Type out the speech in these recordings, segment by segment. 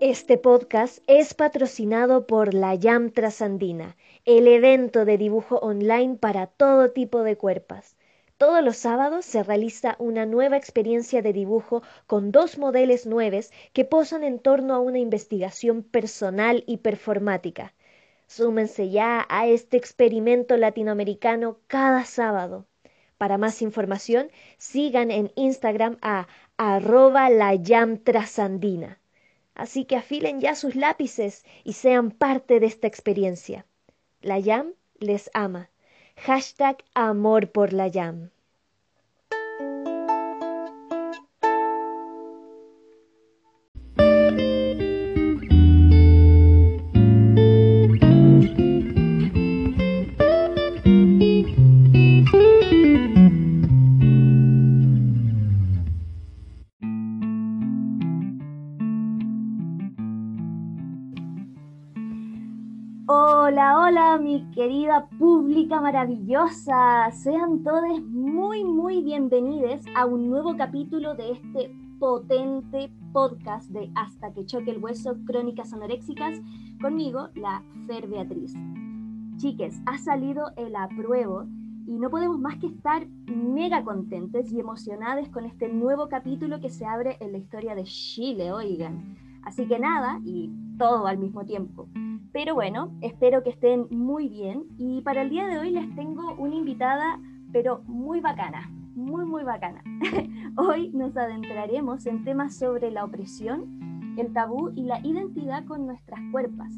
Este podcast es patrocinado por la YAM Trasandina, el evento de dibujo online para todo tipo de cuerpas. Todos los sábados se realiza una nueva experiencia de dibujo con dos modelos nuevos que posan en torno a una investigación personal y performática. Súmense ya a este experimento latinoamericano cada sábado. Para más información, sigan en Instagram a arroba la trasandina. Así que afilen ya sus lápices y sean parte de esta experiencia. La YAM les ama. Hashtag amor por la YAM. Pública maravillosa. Sean todos muy, muy bienvenidos a un nuevo capítulo de este potente podcast de Hasta que choque el hueso, Crónicas Anoréxicas, conmigo, la Fer Beatriz. Chiques, ha salido el apruebo y no podemos más que estar mega contentes y emocionados con este nuevo capítulo que se abre en la historia de Chile, oigan. Así que nada, y todo al mismo tiempo. Pero bueno, espero que estén muy bien y para el día de hoy les tengo una invitada, pero muy bacana, muy, muy bacana. hoy nos adentraremos en temas sobre la opresión, el tabú y la identidad con nuestras cuerpas.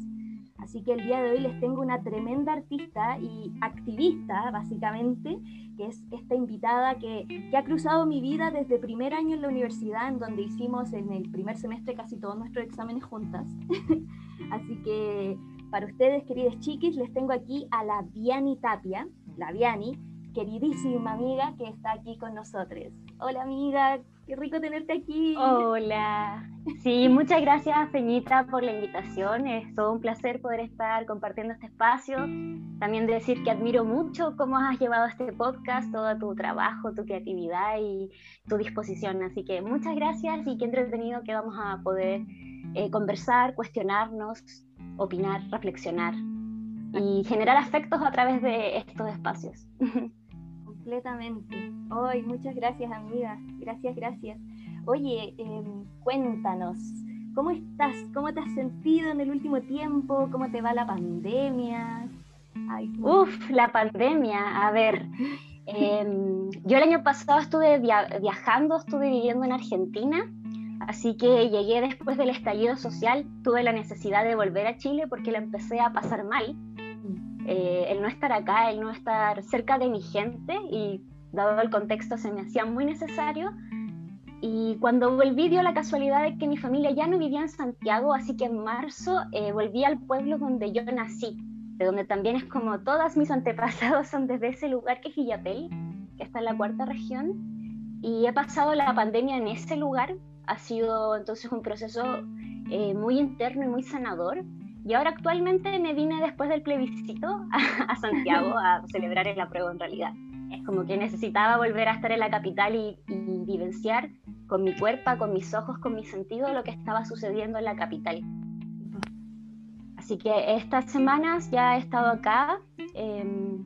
Así que el día de hoy les tengo una tremenda artista y activista, básicamente, que es esta invitada que, que, ha cruzado mi vida desde primer año en la universidad, en donde hicimos en el primer semestre casi todos nuestros exámenes juntas. Así que para ustedes, queridos chiquis, les tengo aquí a la Viani Tapia, la Viani, queridísima amiga que está aquí con nosotros. Hola amiga, qué rico tenerte aquí. Hola. Sí, muchas gracias Peñita por la invitación. Es todo un placer poder estar compartiendo este espacio. También decir que admiro mucho cómo has llevado este podcast, todo tu trabajo, tu creatividad y tu disposición. Así que muchas gracias y qué entretenido que vamos a poder eh, conversar, cuestionarnos, opinar, reflexionar y generar afectos a través de estos espacios. Completamente. Hoy, muchas gracias, amiga. Gracias, gracias. Oye, em, cuéntanos, ¿cómo estás? ¿Cómo te has sentido en el último tiempo? ¿Cómo te va la pandemia? Uf, la pandemia. A ver, em, yo el año pasado estuve viajando, estuve viviendo en Argentina Así que llegué después del estallido social, tuve la necesidad de volver a Chile porque la empecé a pasar mal. Eh, el no estar acá, el no estar cerca de mi gente y dado el contexto se me hacía muy necesario. Y cuando volví dio la casualidad de que mi familia ya no vivía en Santiago, así que en marzo eh, volví al pueblo donde yo nací, de donde también es como todas mis antepasados son desde ese lugar que es Villapel, que está en la cuarta región. Y he pasado la pandemia en ese lugar, ha sido entonces un proceso eh, muy interno y muy sanador. Y ahora actualmente me vine después del plebiscito a, Santiago a celebrar el apruebo en realidad. Es como que necesitaba volver a estar en la capital y, y vivenciar con mi cuerpo, con mis ojos, con mi sentido lo que estaba sucediendo en la capital. Así que estas semanas ya he estado acá em,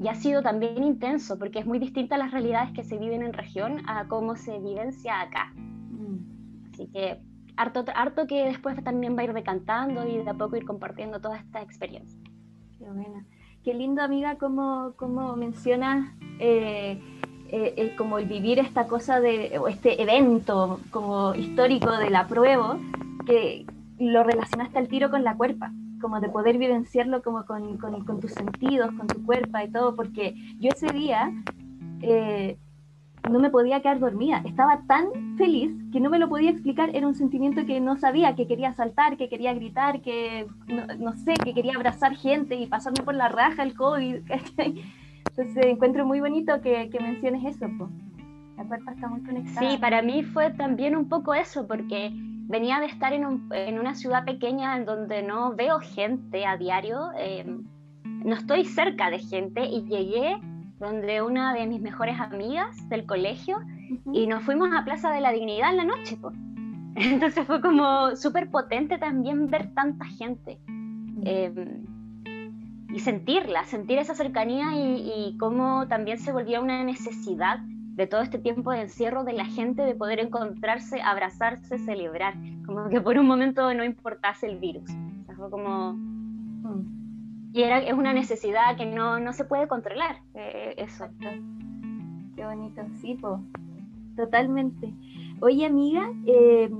y ha sido también intenso porque es muy distinta a las realidades que se viven en región a cómo se vivencia acá. Así que harto, harto que después también va a ir decantando y de a poco ir compartiendo toda esta experiencia. Qué buena. Qué lindo, amiga, como, como mencionas eh, eh, eh, como el vivir esta cosa de, o este evento como histórico de la prueba, que lo relacionaste al tiro con la cuerpa, como de poder vivenciarlo como con, con, con tus sentidos, con tu cuerpo y todo, porque yo ese día no me podía quedar dormida. Estaba tan feliz que no me lo podía explicar. Era un sentimiento que no sabía, que quería saltar, que quería gritar, que no, sé, que quería abrazar gente y pasarme por la raja el COVID. Entonces encuentro muy bonito que, menciones eso. La cuerpa está muy conectada. Sí, para mí fue también un poco eso, porque venía de estar en, en una ciudad pequeña en donde no veo gente a diario. Eh, no estoy cerca de gente y llegué donde una de mis mejores amigas del colegio y nos fuimos a Plaza de la Dignidad en la noche. Entonces fue como súper potente también ver tanta gente em, y sentirla, sentir esa cercanía y, y cómo también se volvía una necesidad de todo este tiempo de encierro de la gente de poder encontrarse, abrazarse, celebrar, como que por un momento no importase el virus. O sea, fue como... Mm. Y era, es una necesidad que no, no se puede controlar, eh, eso. Qué bonito, sí, po. totalmente. Oye, amiga, eh,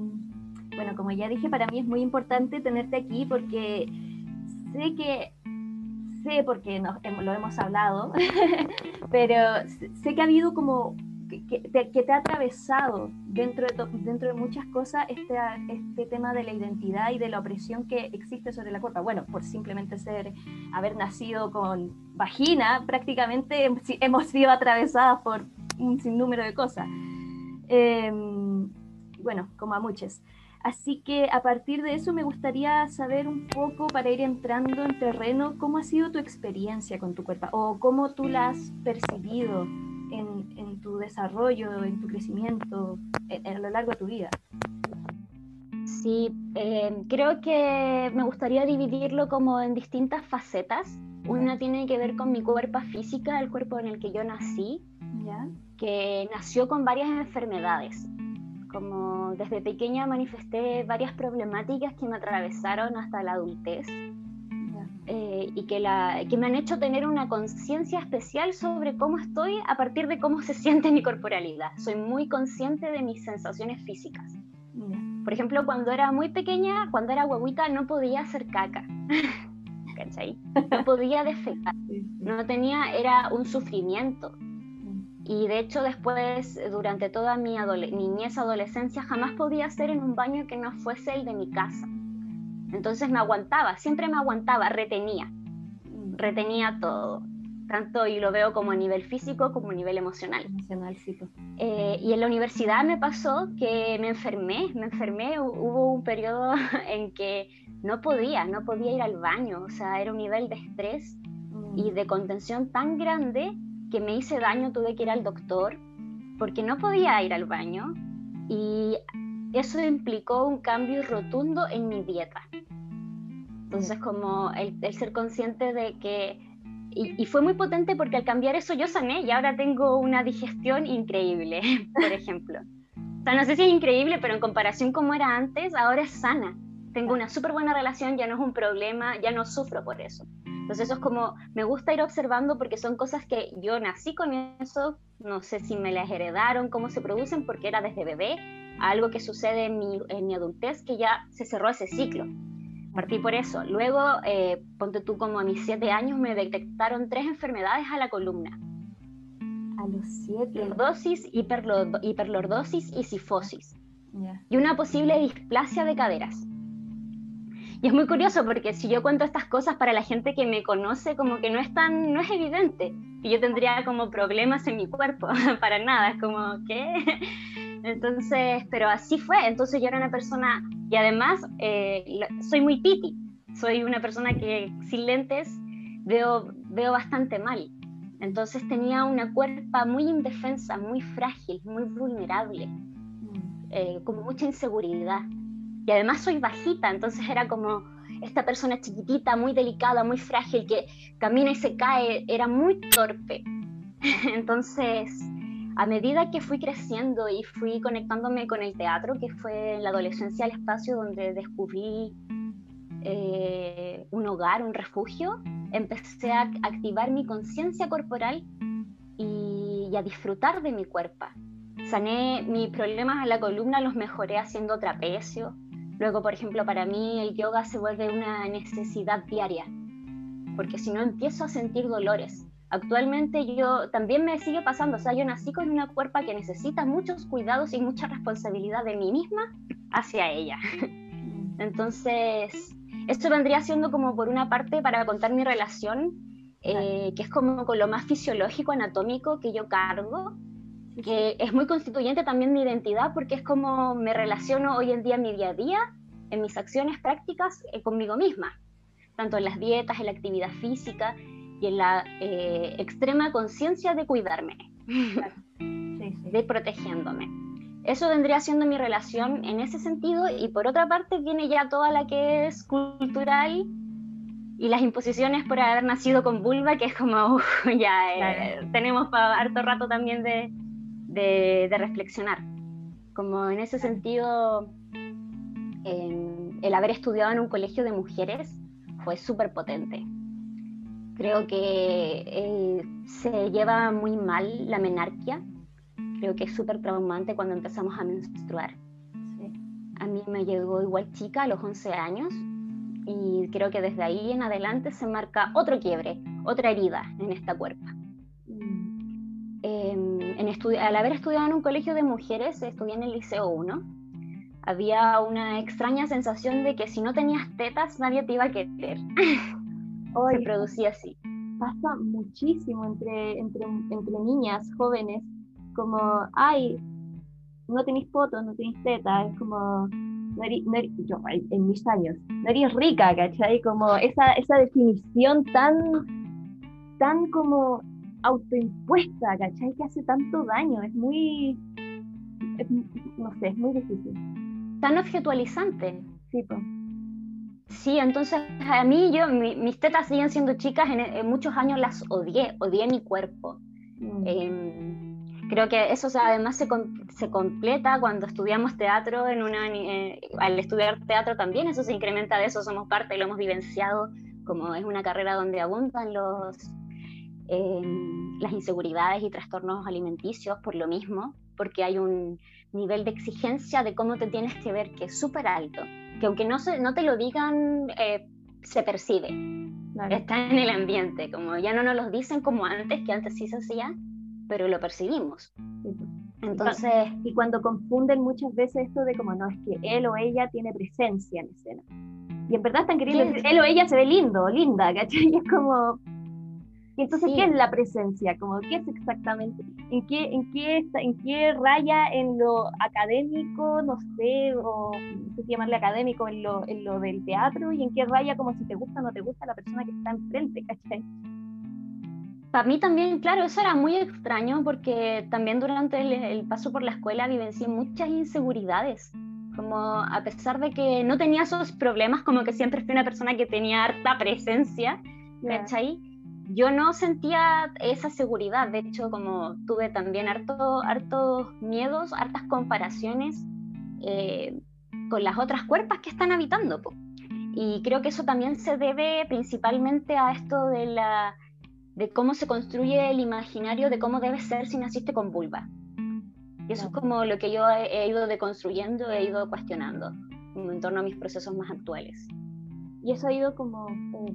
bueno, como ya dije, para mí es muy importante tenerte aquí porque sé que sé porque lo hemos hablado, pero sé que ha habido como que, te, ha atravesado dentro de, dentro de muchas cosas este, este tema de la identidad y de la opresión que existe sobre la cuerpa. Bueno, por simplemente ser, haber nacido con vagina, prácticamente hemos sido atravesadas por un sinnúmero de cosas. Em, bueno, como a muchos. Así que a partir de eso me gustaría saber un poco para ir entrando en terreno cómo ha sido tu experiencia con tu cuerpo o cómo tú la has percibido en, tu desarrollo, en tu crecimiento a lo largo de tu vida. Sí, eh, creo que me gustaría dividirlo como en distintas facetas. Una tiene que ver con mi cuerpo física, el cuerpo en el que yo nací, ¿Ya? que nació con varias enfermedades como desde pequeña manifesté varias problemáticas que me atravesaron hasta la adultez eh, y que, la, que me han hecho tener una conciencia especial sobre cómo estoy a partir de cómo se siente mi corporalidad. Soy muy consciente de mis sensaciones físicas. Por ejemplo, cuando era muy pequeña, cuando era huevita, no podía hacer caca. ¿Cachai? No podía defecar. No tenía, era un sufrimiento y de hecho después, durante toda mi niñez, adolescencia, jamás podía hacer en un baño que no fuese el de mi casa. Entonces me aguantaba, siempre me aguantaba, retenía, retenía todo, tanto y lo veo como a nivel físico como a nivel emocional. emocional sí. Eh, y en la universidad me pasó que me enfermé, me enfermé, hubo un periodo en que no podía, no podía ir al baño, o sea, era un nivel de estrés y mm. de contención tan grande que me hice daño, tuve que ir al doctor porque no podía ir al baño y eso implicó un cambio rotundo en mi dieta. Entonces, como el, ser consciente de que... Y, fue muy potente porque al cambiar eso yo sané y ahora tengo una digestión increíble, por ejemplo. O sea, no sé si es increíble, pero en comparación como era antes, ahora es sana. Tengo una súper buena relación, ya no es un problema, ya no sufro por eso. Entonces eso es como, me gusta ir observando porque son cosas que yo nací con eso, no sé si me las heredaron, cómo se producen, porque era desde bebé, algo que sucede en mi, en mi adultez, que ya se cerró ese ciclo. Partí por eso. Luego, eh, ponte tú como a mis siete años, me detectaron tres enfermedades a la columna. A los siete. Lordosis, hiperlordosis y sifosis. Y una posible displasia de caderas. Y es muy curioso porque si yo cuento estas cosas para la gente que me conoce, como que no es tan, no es evidente que yo tendría como problemas en mi cuerpo, para nada, es como, ¿qué? Entonces, pero así fue, entonces yo era una persona, y además eh, soy muy piti, soy una persona que sin lentes veo, veo bastante mal. Entonces tenía una cuerpa muy indefensa, muy frágil, muy vulnerable, mm. eh, con mucha inseguridad y además soy bajita, entonces era como esta persona chiquitita, muy delicada, muy frágil, que camina y se cae, era muy torpe. Entonces, a medida que fui creciendo y fui conectándome con el teatro, que fue en la adolescencia el espacio donde descubrí eh, un hogar, un refugio, empecé a activar mi conciencia corporal y, y, a disfrutar de mi cuerpo. Sané mis problemas en la columna, los mejoré haciendo trapecio, Luego, por ejemplo, para mí el yoga se vuelve una necesidad diaria, porque si no empiezo a sentir dolores. Actualmente yo también me sigue pasando, o sea, yo nací con una cuerpa que necesita muchos cuidados y mucha responsabilidad de mí misma hacia ella. Entonces, esto vendría siendo como por una parte para contar mi relación, eh, que es como con lo más fisiológico, anatómico que yo cargo, que es muy constituyente también mi identidad porque es como me relaciono hoy en día en mi día a día, en mis acciones prácticas eh, conmigo misma, tanto en las dietas, en la actividad física y en la eh, extrema conciencia de cuidarme, de protegiéndome. eso vendría siendo mi relación en ese sentido y por otra parte viene ya toda la que es cultural y las imposiciones por haber nacido con vulva, que es como, ya eh, tenemos para harto rato también de, de, reflexionar. Como en ese sentido, el haber estudiado en un colegio de mujeres fue súper potente. Creo que eh, se lleva muy mal la menarquia creo que es súper traumante cuando empezamos a menstruar. A mí me llegó igual chica a los 11 años y creo que desde ahí en adelante se marca otro quiebre, otra herida en esta cuerpa. Mm. en al haber estudiado en un colegio de mujeres, estudié en el Liceo 1, había una extraña sensación de que si no tenías tetas nadie te iba a querer. se producía así. Pasa muchísimo entre, entre, entre niñas jóvenes como, ay, no tenéis fotos, no tenéis teta, es como, no eres, yo, en mis años, no eres rica, ¿cachai? Como esa, esa definición tan, tan como autoimpuesta, ¿cachai? Que hace tanto daño, es muy, no sé, es muy difícil. Tan objetualizante. Sí, pues. Sí, entonces a mí yo, mis tetas siguen siendo chicas, en, muchos años las odié, odié mi cuerpo. Mm. Em, creo que eso además se, se, completa cuando estudiamos teatro, en una, eh, al estudiar teatro también eso se incrementa de eso, somos parte y lo hemos vivenciado, como es una carrera donde abundan los, em, las inseguridades y trastornos alimenticios por lo mismo, porque hay un nivel de exigencia de cómo te tienes que ver que es súper alto, que aunque no, se, no te lo digan, eh, se percibe, está en el ambiente, como ya no nos lo dicen como antes, que antes sí se hacía, pero lo percibimos. Entonces, y cuando confunden muchas veces esto de como no es que él o ella tiene presencia en escena. Y en verdad están queriendo decir, él o ella se ve lindo, linda, ¿cachai? Y es como, entonces, ¿qué es la presencia? Como, ¿Qué es exactamente? ¿En qué, en, qué ¿En qué raya en lo académico, no sé, o no sé si llamarle académico, en lo, en lo del teatro? ¿Y en qué raya como si te gusta o no te gusta la persona que está enfrente, ¿cachai? Para mí también, claro, eso era muy extraño porque también durante el, paso por la escuela vivencié muchas inseguridades. Como a pesar de que no tenía esos problemas, como que siempre fui una persona que tenía harta presencia, ¿cachai? Yo no sentía esa seguridad. De hecho, como tuve también harto, hartos miedos, hartas comparaciones eh, con las otras cuerpas que están habitando. Y creo que eso también se debe principalmente a esto de la de cómo se construye el imaginario de cómo debe ser si naciste con vulva. Y eso es como lo que yo he, ido deconstruyendo, he ido cuestionando en torno a mis procesos más actuales. Y eso ha ido como, eh,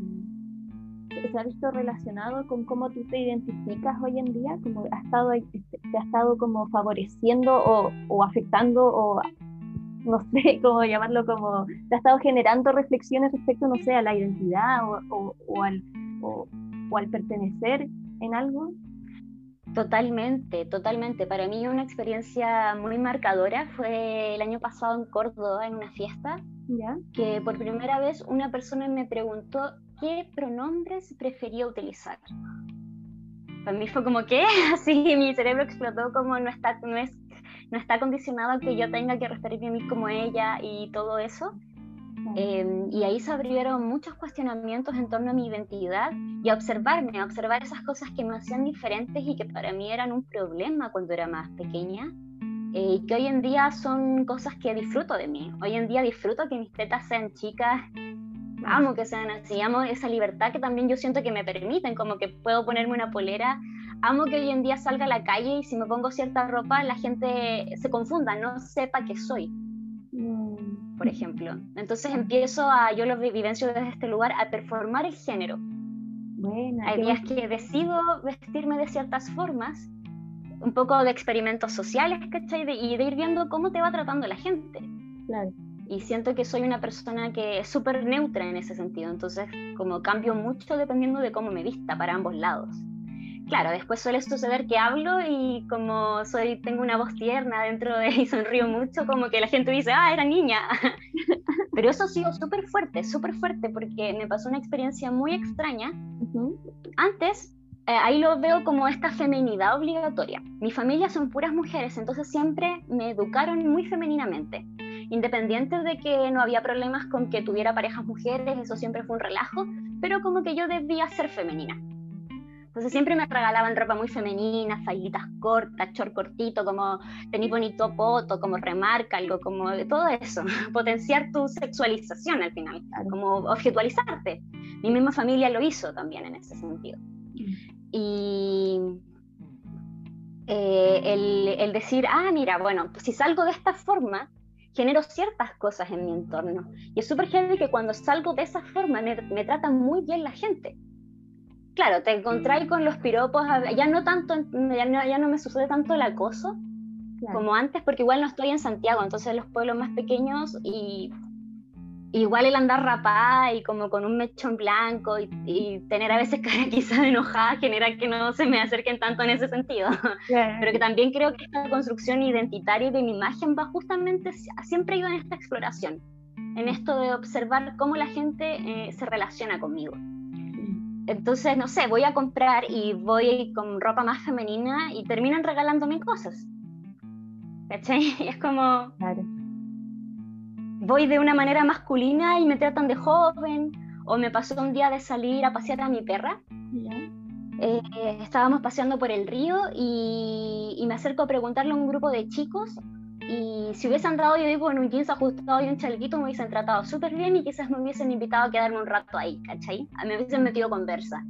se ha visto relacionado con cómo tú te identificas hoy en día, como ha estado, este, te ha estado como favoreciendo o, o afectando o no sé cómo llamarlo, como te ha estado generando reflexiones respecto, no sé, a la identidad o, o, o al, o, o al pertenecer en algo? Totalmente, totalmente. Para mí una experiencia muy marcadora fue el año pasado en Córdoba, en una fiesta, ¿Ya? que por primera vez una persona me preguntó qué pronombres prefería utilizar. Para mí fue como que así mi cerebro explotó como no está, no es, no está condicionado a que yo tenga que referirme a mí como ella y todo eso. Em, y ahí se abrieron muchos cuestionamientos en torno a mi identidad y a observarme, a observar esas cosas que me hacían diferentes y que para mí eran un problema cuando era más pequeña. Eh, y que hoy en día son cosas que disfruto de mí. Hoy en día disfruto que mis tetas sean chicas, amo que sean así, amo esa libertad que también yo siento que me permiten, como que puedo ponerme una polera. Amo que hoy en día salga a la calle y si me pongo cierta ropa la gente se confunda, no sepa que soy por ejemplo. Entonces empiezo a, yo lo vivencio desde este lugar, a performar el género. Bueno, Hay días que decido vestirme de ciertas formas, un poco de experimentos sociales, ¿cachai? y de ir viendo cómo te va tratando la gente. Claro. Y siento que soy una persona que es súper neutra en ese sentido, entonces como cambio mucho dependiendo de cómo me vista para ambos lados claro, después suele suceder que hablo y como soy, tengo una voz tierna dentro de y sonrío mucho, como que la gente dice, ah, era niña. Pero eso ha sido súper fuerte, súper fuerte, porque me pasó una experiencia muy extraña. Antes eh, ahí lo veo como esta feminidad obligatoria. Mi familia son puras mujeres, entonces siempre me educaron muy femeninamente. Independiente de que no había problemas con que tuviera parejas mujeres, eso siempre fue un relajo, pero como que yo debía ser femenina. Entonces siempre me regalaban ropa muy femenina, falditas cortas, short cortito, como tener bonito poto, como remarca algo, como todo eso, potenciar tu sexualización al final, como objetualizarte. Mi misma familia lo hizo también en ese sentido. Y eh, el, el, decir, ah, mira, bueno, pues si salgo de esta forma, genero ciertas cosas en mi entorno. Y es súper genial que cuando salgo de esa forma me, me tratan muy bien la gente claro, te encontráis con los piropos, ya no tanto, ya no, ya no me sucede tanto el acoso como antes, porque igual no estoy en Santiago, entonces los pueblos más pequeños y igual el andar rapada y como con un mechón blanco y, tener a veces cara quizás enojada genera que no se me acerquen tanto en ese sentido. Pero que también creo que esta construcción identitaria de mi imagen va justamente, siempre ido en esta exploración, en esto de observar cómo la gente eh, se relaciona conmigo. Entonces, no sé, voy a comprar y voy con ropa más femenina y terminan regalándome cosas. ¿Cachai? Es como... Claro. Voy de una manera masculina y me tratan de joven. O me pasó un día de salir a pasear a mi perra. Eh, estábamos paseando por el río y, y, me acerco a preguntarle a un grupo de chicos y si hubiesen andado yo digo en un jeans ajustado y un chalequito, me hubiesen tratado súper bien y quizás me hubiesen invitado a quedarme un rato ahí, ¿cachai? A mí me hubiesen metido conversa.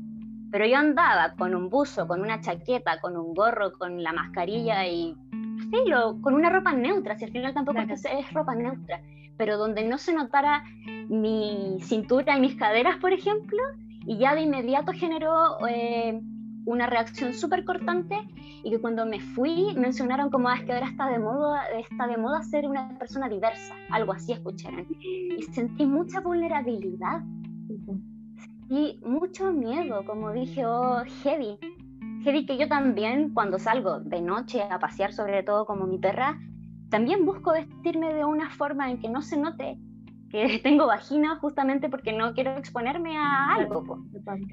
Pero yo andaba con un buzo, con una chaqueta, con un gorro, con la mascarilla y filo, con una ropa neutra, si al final tampoco es, es ropa neutra, pero donde no se notara mi cintura y mis caderas, por ejemplo, y ya de inmediato generó eh, una reacción súper cortante y que cuando me fui mencionaron como ah, es que ahora está de moda, está de moda ser una persona diversa, algo así escucharon. Y sentí mucha vulnerabilidad, y mucho miedo, como dije, oh, heavy. Heavy que yo también cuando salgo de noche a pasear, sobre todo como mi perra, también busco vestirme de una forma en que no se note que tengo vagina justamente porque no quiero exponerme a algo,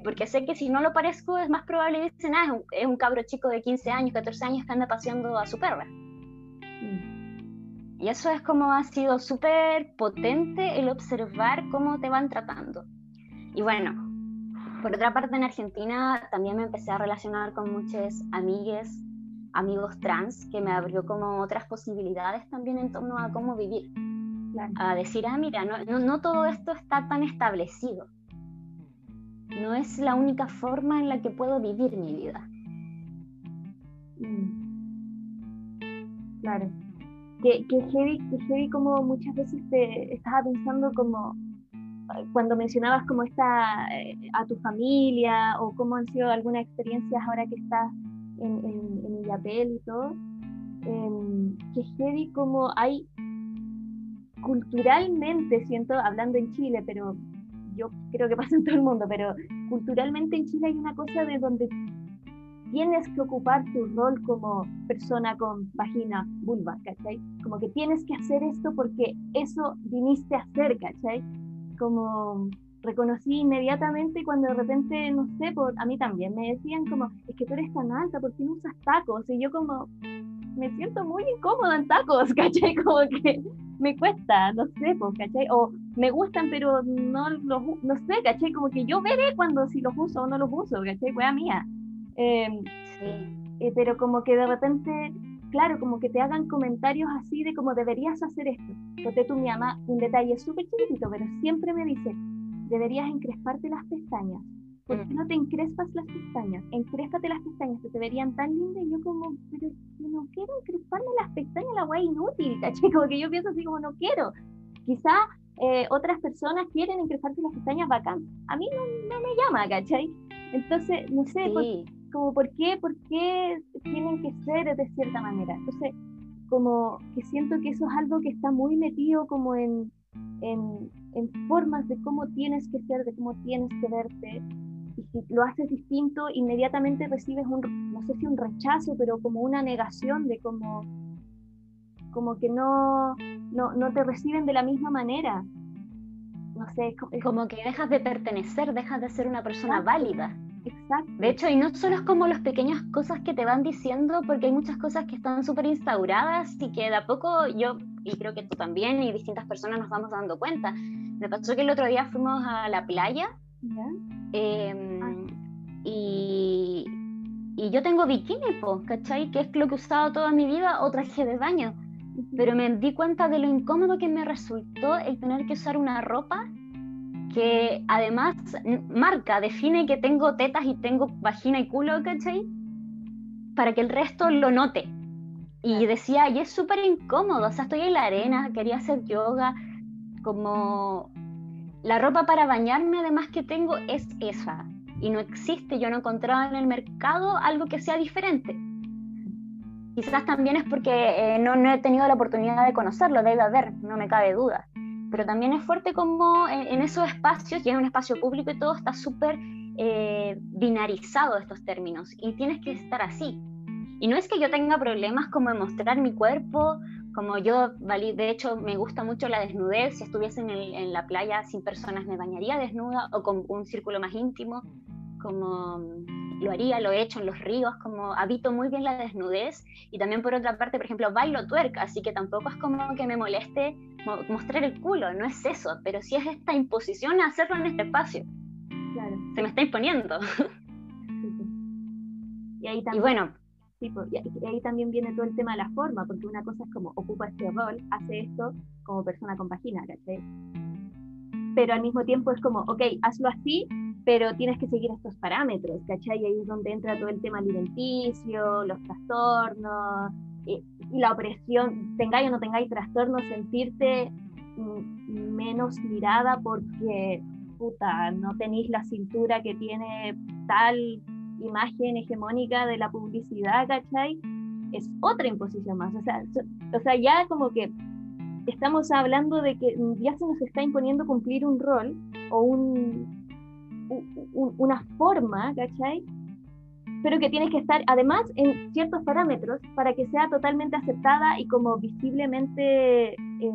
porque sé que si no lo parezco es más probable que dicen, ah, es un, cabro chico de 15 años, 14 años que anda paseando a su perra. Mm. Y eso es como ha sido súper potente el observar cómo te van tratando. Y bueno, por otra parte en Argentina también me empecé a relacionar con muchas amigues, amigos trans, que me abrió como otras posibilidades también en torno a cómo vivir a decir, ah, mira, no, no, todo esto está tan establecido. No es la única forma en la que puedo vivir mi vida. Mm. Claro. Que, que, heavy, que heavy como muchas veces te estaba pensando como cuando mencionabas como está eh, a tu familia o cómo han sido algunas experiencias ahora que estás en, en, en y todo, em, que heavy como hay culturalmente, siento, hablando en Chile, pero yo creo que pasa en todo el mundo, pero culturalmente en Chile hay una cosa de donde tienes que ocupar tu rol como persona con vagina, vulva, ¿cachai? Como que tienes que hacer esto porque eso viniste a hacer, ¿cachai? Como reconocí inmediatamente cuando de repente, no sé, por, a mí también me decían como, es que tú eres tan alta, ¿por qué no usas tacos? Y yo como, me siento muy incómoda en tacos, ¿cachai? Como que me cuesta, no sé, pues, ¿cachai? O me gustan, pero no los, no sé, ¿cachai? Como que yo veré cuando si los uso o no los uso, ¿cachai? Wea mía. Em, sí. Eh, pero como que de repente, claro, como que te hagan comentarios así de como deberías hacer esto. Porque tú, mi ama, un detalle súper chiquitito, pero siempre me dice, deberías encresparte las pestañas ¿por qué no te encrespas las pestañas? Encréspate las pestañas, que te verían tan lindas. Y yo como, pero no quiero encresparme las pestañas, la guay inútil, ¿cachai? Como que yo pienso así como, no quiero. Quizá eh, otras personas quieren encresparse las pestañas bacán. A mí no, me llama, ¿cachai? Entonces, no sé, como, ¿por qué, ¿por qué tienen que ser de cierta manera? Entonces, como que siento que eso es algo que está muy metido como en, en, en formas de cómo tienes que ser, de cómo tienes que verte, y si lo haces distinto, inmediatamente recibes un, no sé si un rechazo, pero como una negación de como, como que no, no, no te reciben de la misma manera. No sé, es como, que dejas de pertenecer, dejas de ser una persona válida. Exacto. De hecho, y no solo es como las pequeñas cosas que te van diciendo, porque hay muchas cosas que están súper instauradas y que de a poco yo, y creo que tú también y distintas personas nos vamos dando cuenta. Me pasó que el otro día fuimos a la playa em, y, y, yo tengo bikini, ¿cachai? Que es lo que he usado toda mi vida o traje de baño. Pero me di cuenta de lo incómodo que me resultó el tener que usar una ropa que además marca, define que tengo tetas y tengo vagina y culo, ¿cachai? Para que el resto lo note. Y decía, y es súper incómodo, o sea, estoy en la arena, quería hacer yoga, como la ropa para bañarme además que tengo es esa. Y no existe, yo no encontraba en el mercado algo que sea diferente. Quizás también es porque eh, no, no he tenido la oportunidad de conocerlo, debe haber, no me cabe duda pero también es fuerte como en, esos espacios, y es un espacio público y todo, está súper eh, binarizado estos términos y tienes que estar así. Y no es que yo tenga problemas como de mostrar mi cuerpo, como yo, de hecho, me gusta mucho la desnudez, si estuviese en, en la playa sin personas me bañaría desnuda o con un círculo más íntimo, como lo haría, lo he hecho en los ríos, como habito muy bien la desnudez y también por otra parte, por ejemplo, bailo tuerca, así que tampoco es como que me moleste mostrar el culo, no es eso, pero sí es esta imposición a hacerlo en este espacio. Claro. Se me está imponiendo. Y ahí también, bueno, y ahí también viene todo el tema de la forma, porque una cosa es como ocupa este rol, hace esto como persona con vagina, ¿cachai? Pero al mismo tiempo es como, ok, hazlo así, pero tienes que seguir estos parámetros, ¿cachai? Y ahí es donde entra todo el tema alimenticio, los trastornos, y, la opresión, tengáis o no tengáis trastornos, sentirte menos mirada porque, puta, no tenéis la cintura que tiene tal imagen hegemónica de la publicidad, ¿cachai? Es otra imposición más, o sea, o sea, ya como que estamos hablando de que ya se nos está imponiendo cumplir un rol o un, una forma, ¿cachai? Pero que tienes que estar además en ciertos parámetros para que sea totalmente aceptada y como visiblemente, eh,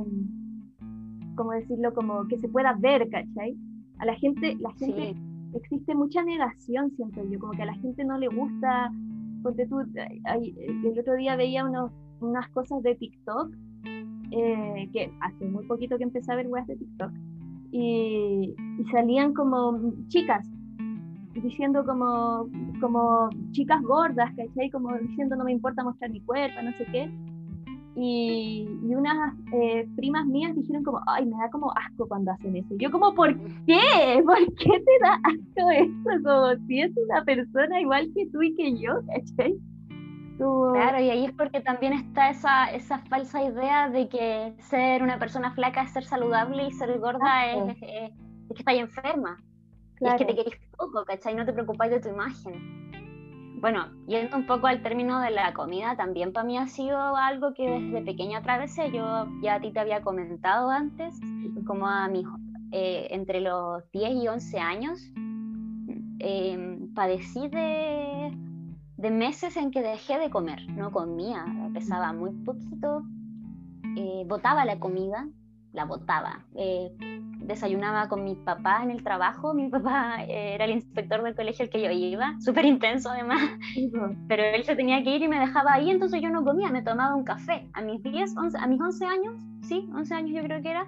como decirlo, como que se pueda ver, ¿cachai? A la gente, la gente, existe mucha negación, siento yo, como que a la gente no le gusta, porque tú, el otro día veía unos, unas cosas de TikTok, eh, que hace muy poquito que empecé a ver weas de TikTok, y, salían como chicas, diciendo como, como chicas gordas, ¿cachai? Como diciendo no me importa mostrar mi cuerpo, no sé qué. Y, y unas eh, primas mías dijeron como, ay, me da como asco cuando hacen eso. yo como, ¿por qué? ¿Por qué te da asco eso? Como si es una persona igual que tú y que yo, ¿cachai? Claro, y ahí es porque también está esa, esa falsa idea de que ser una persona flaca es ser saludable y ser gorda es, que estáis enferma. es que te querés poco, ¿cachai? No te preocupáis de tu imagen. Bueno, yendo un poco al término de la comida, también para mí ha sido algo que desde pequeña atravesé. Yo ya a ti te había comentado antes, como a mi, eh, entre los 10 y 11 años, eh, padecí de de meses en que dejé de comer, no comía, pesaba muy poquito, eh, botaba la comida, la botaba. Eh, desayunaba con mi papá en el trabajo, mi papá era el inspector del colegio al que yo iba, súper intenso además, pero él se tenía que ir y me dejaba ahí, entonces yo no comía, me tomaba un café. A mis 10, 11, a mis 11 años, sí, 11 años yo creo que era,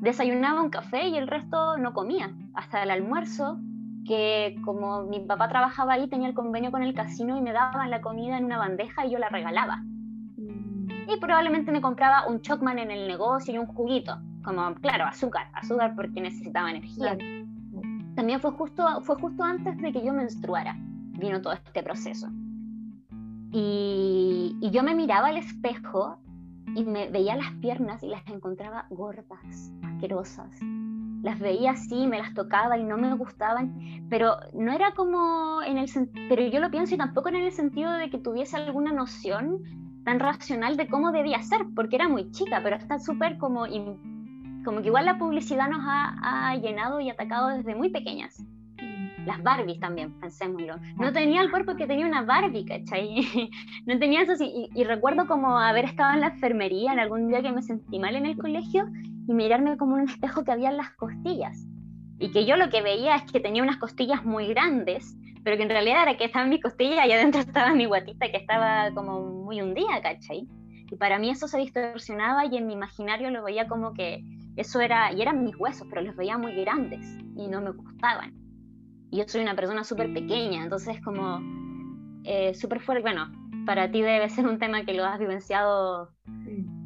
desayunaba un café y el resto no comía, hasta el almuerzo que como mi papá trabajaba ahí, tenía el convenio con el casino y me daban la comida en una bandeja y yo la regalaba. Y probablemente me compraba un Chocman en el negocio y un juguito, como, claro, azúcar, azúcar porque necesitaba energía. También fue justo, fue justo antes de que yo menstruara, vino todo este proceso. Y, y yo me miraba al espejo y me veía las piernas y las encontraba gordas, asquerosas las veía así, me las tocaba y no me gustaban, pero no era como en el pero yo lo pienso y tampoco en el sentido de que tuviese alguna noción tan racional de cómo debía ser, porque era muy chica, pero está súper como, como que igual la publicidad nos ha, llenado y atacado desde muy pequeñas. Las Barbies también, pensémoslo. No tenía el cuerpo que tenía una Barbie, ¿cachai? no tenía eso. Y, y recuerdo como haber estado en la enfermería en algún día que me sentí mal en el colegio y mirarme como un espejo que había en las costillas. Y que yo lo que veía es que tenía unas costillas muy grandes, pero que en realidad era que estaba en mi costilla y adentro estaba mi guatita que estaba como muy hundida, ¿cachai? Y para mí eso se distorsionaba y en mi imaginario lo veía como que eso era, y eran mis huesos, pero los veía muy grandes y no me gustaban. Y yo soy una persona súper pequeña, entonces como eh, súper fuerte, bueno, para ti debe ser un tema que lo has vivenciado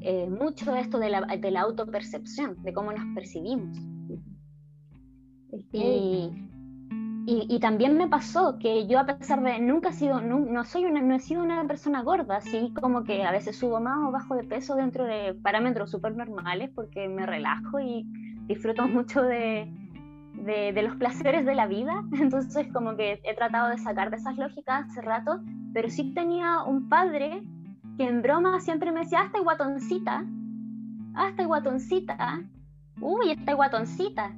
eh, mucho esto de la, de la autopercepción, de cómo nos percibimos. Y, y, también me pasó que yo a pesar de nunca he sido, no, soy una, no he sido una persona gorda, así como que a veces subo más o bajo de peso dentro de parámetros súper normales porque me relajo y disfruto mucho de, de, de, los placeres de la vida, entonces como que he tratado de sacar de esas lógicas hace rato, pero sí tenía un padre que en broma siempre me decía, hasta guatoncita, hasta guatoncita, uy, esta guatoncita.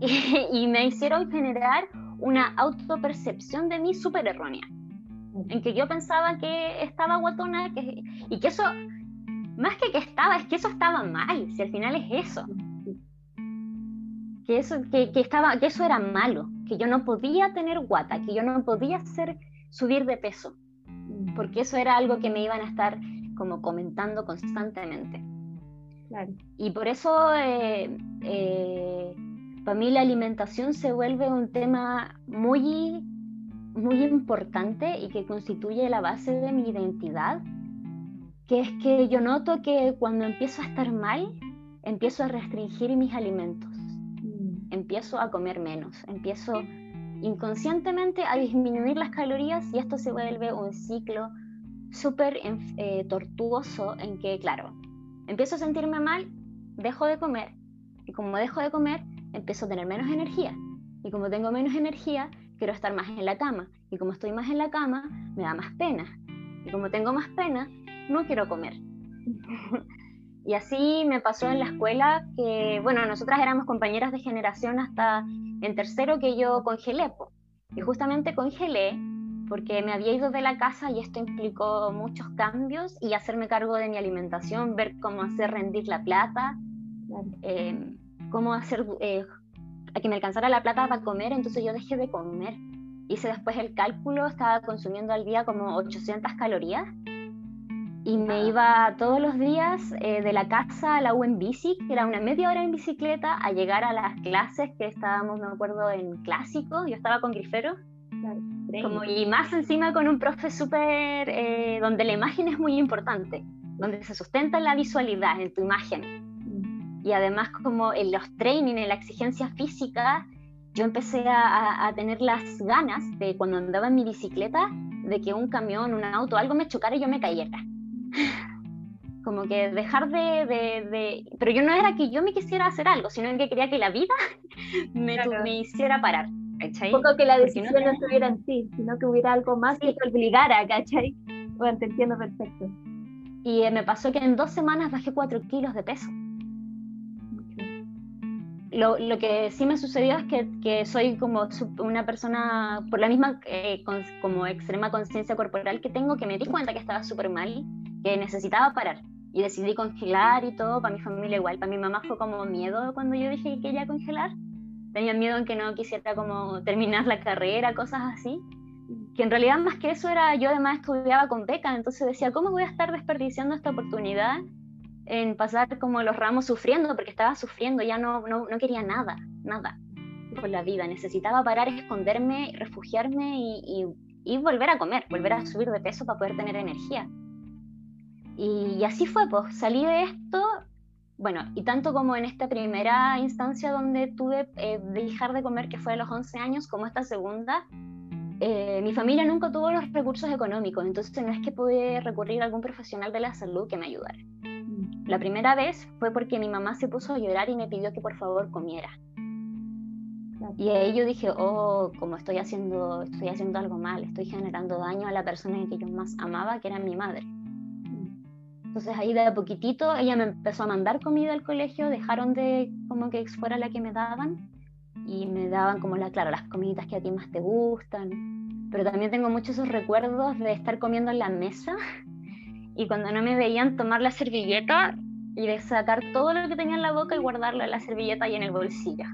y, me hicieron generar una autopercepción de mí súper errónea, en que yo pensaba que estaba guatona que, y que eso, más que que estaba, es que eso estaba mal, si al final es eso. Que eso, que, que estaba, que eso era malo, que yo no podía tener guata, que yo no podía hacer, subir de peso, porque eso era algo que me iban a estar como comentando constantemente. Y por eso eh, eh, para mí la alimentación se vuelve un tema muy, muy importante y que constituye la base de mi identidad, que es que yo noto que cuando empiezo a estar mal, empiezo a restringir mis alimentos, mm. empiezo a comer menos, empiezo inconscientemente a disminuir las calorías y esto se vuelve un ciclo súper eh, tortuoso en que, claro, empiezo a sentirme mal, dejo de comer y como dejo de comer, empiezo a tener menos energía. Y como tengo menos energía, quiero estar más en la cama. Y como estoy más en la cama, me da más pena. Y como tengo más pena, no quiero comer. y así me pasó en la escuela que, bueno, nosotras éramos compañeras de generación hasta en tercero que yo congelé. Y justamente congelé porque me había ido de la casa y esto implicó muchos cambios y hacerme cargo de mi alimentación, ver cómo hacer rendir la plata. Eh, cómo hacer eh, a que me alcanzara la plata para comer, entonces yo dejé de comer. Hice después el cálculo, estaba consumiendo al día como 800 calorías y me ah. iba todos los días eh, de la casa a la U en bici, que era una media hora en bicicleta, a llegar a las clases que estábamos, me acuerdo, en clásico, yo estaba con grifero. como, y más encima con un profe súper, eh, donde la imagen es muy importante, donde se sustenta la visualidad en tu imagen y además como en los training, en la exigencia física, yo empecé a, tener las ganas de cuando andaba en mi bicicleta, de que un camión, un auto, algo me chocara y yo me cayera. Como que dejar de, de, Pero yo no era que yo me quisiera hacer algo, sino que quería que la vida me, me hiciera parar. ¿cachai? Un poco que la decisión no, estuviera en ti, sino que hubiera algo más que te obligara, ¿cachai? Bueno, te entiendo perfecto. Y eh, me pasó que en dos semanas bajé cuatro kilos de peso lo, que sí me sucedió es que, soy como una persona, por la misma eh, como extrema conciencia corporal que tengo, que me di cuenta que estaba súper mal, que necesitaba parar. Y decidí congelar y todo, para mi familia igual. Para mi mamá fue como miedo cuando yo dije que quería congelar. Tenía miedo en que no quisiera como terminar la carrera, cosas así. Que en realidad más que eso era, yo además estudiaba con beca, entonces decía, ¿cómo voy a estar desperdiciando esta oportunidad en pasar como los ramos sufriendo, porque estaba sufriendo, ya no, no, no quería nada, nada con la vida. Necesitaba parar, esconderme, refugiarme y, y, volver a comer, volver a subir de peso para poder tener energía. Y, así fue, pues salí de esto, bueno, y tanto como en esta primera instancia donde tuve eh, dejar de comer, que fue a los 11 años, como esta segunda, eh, mi familia nunca tuvo los recursos económicos, entonces no es que pude recurrir a algún profesional de la salud que me ayudara. La primera vez fue porque mi mamá se puso a llorar y me pidió que por favor comiera. Y ahí yo dije, oh, como estoy haciendo, estoy haciendo algo mal, estoy generando daño a la persona que yo más amaba, que era mi madre. Entonces ahí de a poquitito ella me empezó a mandar comida al colegio, dejaron de como que fuera la que me daban y me daban como la, claro, las comiditas que a ti más te gustan. Pero también tengo muchos esos recuerdos de estar comiendo en la mesa y cuando no me veían tomar la servilleta y de sacar todo lo que tenía en la boca y guardarlo en la servilleta y en el bolsillo.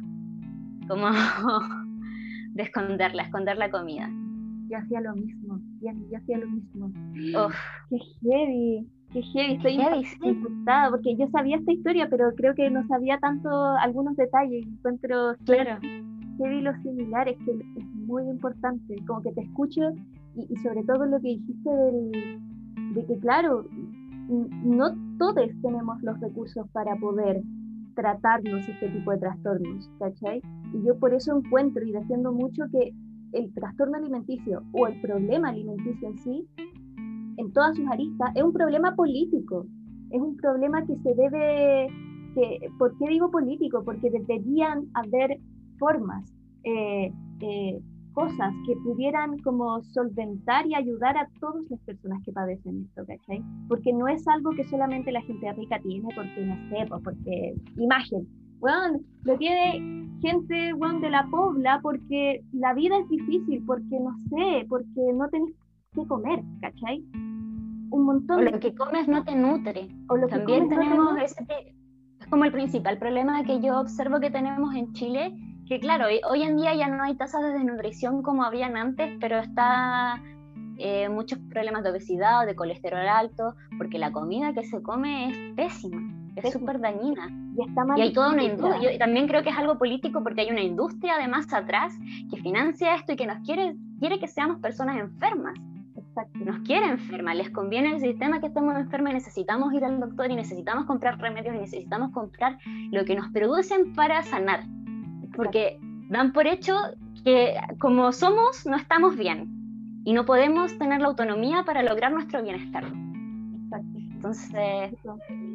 como de esconderla, esconder la comida. Yo hacía lo mismo, yo hacía lo mismo. Qué heavy, qué heavy, estoy impactada porque yo sabía esta historia, pero creo que no sabía tanto algunos detalles. Encuentro claro. heavy los similares, que es muy importante, como que te escucho y, sobre todo lo que dijiste del, de que, claro, no todos tenemos los recursos para poder tratarnos este tipo de trastornos, ¿cachai? Y yo por eso encuentro y defiendo mucho que el trastorno alimenticio o el problema alimenticio en sí, en todas sus aristas, es un problema político, es un problema que se debe, que, ¿por qué digo político? Porque deberían haber formas eh, eh, cosas que pudieran como solventar y ayudar a todas las personas que padecen esto, ¿cachai? Porque no es algo que solamente la gente rica tiene porque, no sé, porque imagen, bueno, lo tiene gente, bueno, de la pobla porque la vida es difícil, porque no sé, porque no tenés que comer, ¿cachai? Un montón. O lo que comes no te nutre. O lo También que tenemos ese, es como el principal problema que yo observo que tenemos en Chile, que claro, hoy en día ya no hay tasas de desnutrición como habían antes, pero está eh, muchos problemas de obesidad o de colesterol alto, porque la comida que se come es pésima, es súper dañina. Y, está y hay toda una industria, yo también creo que es algo político porque hay una industria además atrás que financia esto y que nos quiere, quiere que seamos personas enfermas. Exacto. Nos quiere enfermas, les conviene el sistema que estemos enfermas y necesitamos ir al doctor y necesitamos comprar remedios y necesitamos comprar lo que nos producen para sanar porque dan por hecho que como somos no estamos bien y no podemos tener la autonomía para lograr nuestro bienestar. Exacto. Entonces,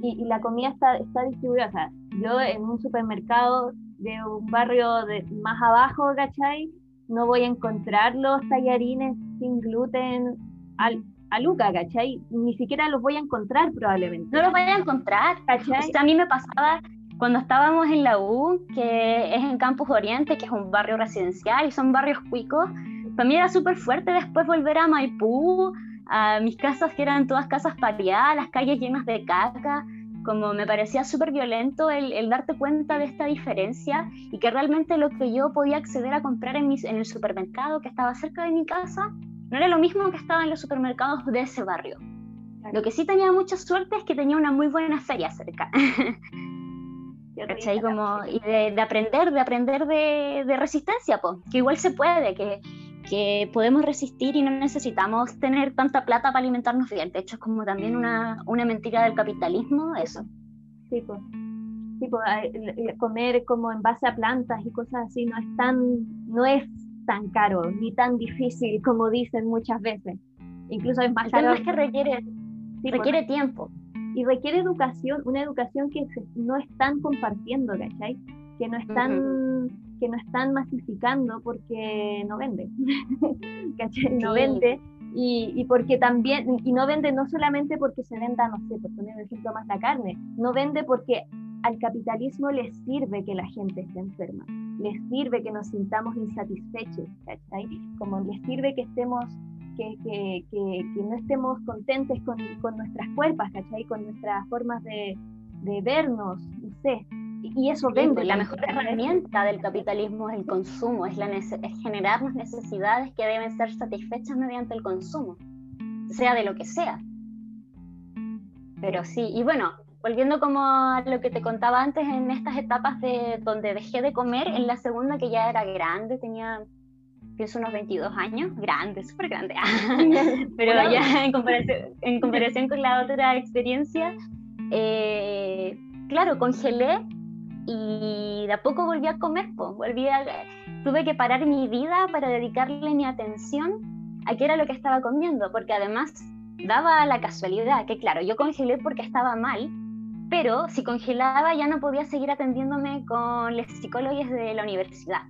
y, la comida está, está distribuida, o sea, yo en un supermercado de un barrio de, más abajo, ¿cachai? No voy a encontrar los tallarines sin gluten al, a Luca, ¿cachai? Ni siquiera los voy a encontrar probablemente. No los voy a encontrar, ¿cachai? a mí me pasaba cuando estábamos en la U, que es en Campus Oriente, que es un barrio residencial y son barrios cuicos, para mí era súper fuerte después volver a Maipú, a mis casas que eran todas casas pareadas, las calles llenas de caca, como me parecía súper violento el, darte cuenta de esta diferencia y que realmente lo que yo podía acceder a comprar en, mis, en el supermercado que estaba cerca de mi casa no era lo mismo que estaba en los supermercados de ese barrio. Lo que sí tenía mucha suerte es que tenía una muy buena feria cerca. Como, y de, aprender, de aprender de, resistencia, pues, que igual se puede, que, que podemos resistir y no necesitamos tener tanta plata para alimentarnos bien. De hecho, es como también una, una mentira del capitalismo, eso. Sí, pues. Sí, comer como en base a plantas y cosas así no es tan, no es tan caro ni tan difícil como dicen muchas veces. Incluso es más caro. Es que requiere, requiere tiempo y requiere educación, una educación que no están compartiendo, ¿cachai? Que no están, que no están masificando porque no vende, ¿cachai? No vende. Y, y, porque también, y no vende no solamente porque se venda, no sé, por poner un ejemplo más la carne, no vende porque al capitalismo le sirve que la gente esté enferma, les sirve que nos sintamos insatisfechos, ¿cachai? Como les sirve que estemos que, que, no estemos contentes con, con, nuestras cuerpas, ¿cachai? Con nuestras formas de, de vernos, no sé. Y eso vende. La mejor herramienta del capitalismo es el consumo, es, la es generarnos necesidades que deben ser satisfechas mediante el consumo, sea de lo que sea. Pero sí, y bueno, volviendo como a lo que te contaba antes, en estas etapas de donde dejé de comer, en la segunda que ya era grande, tenía pienso unos 22 años, grande, súper grande, pero ya en comparación, en comparación con la otra experiencia, eh, claro, congelé y de a poco volví a comer, pues, volví a, tuve que parar mi vida para dedicarle mi atención a qué era lo que estaba comiendo, porque además daba la casualidad que, claro, yo congelé porque estaba mal, pero si congelaba ya no podía seguir atendiéndome con los psicólogos de la universidad.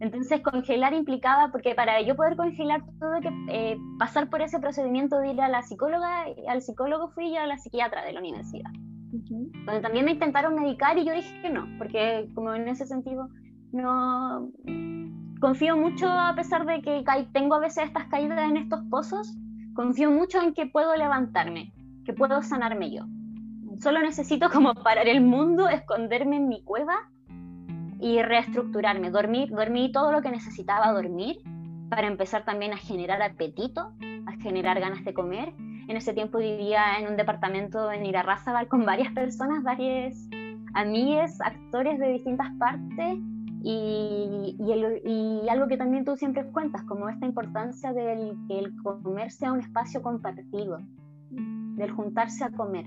Entonces congelar implicaba, porque para yo poder congelar tuve que eh, pasar por ese procedimiento de ir a la psicóloga, al psicólogo fui y a la psiquiatra de la universidad. Donde también me intentaron medicar y yo dije que no, porque como en ese sentido no confío mucho a pesar de que tengo a veces estas caídas en estos pozos, confío mucho en que puedo levantarme, que puedo sanarme yo. Solo necesito como parar el mundo, esconderme en mi cueva y reestructurarme. Dormir, dormí todo lo que necesitaba dormir para empezar también a generar apetito, a generar ganas de comer. En ese tiempo vivía en un departamento en Irarrázaval con varias personas, varias amigas, actores de distintas partes y, y, algo que también tú siempre cuentas, como esta importancia del que el comer sea un espacio compartido, del juntarse a comer.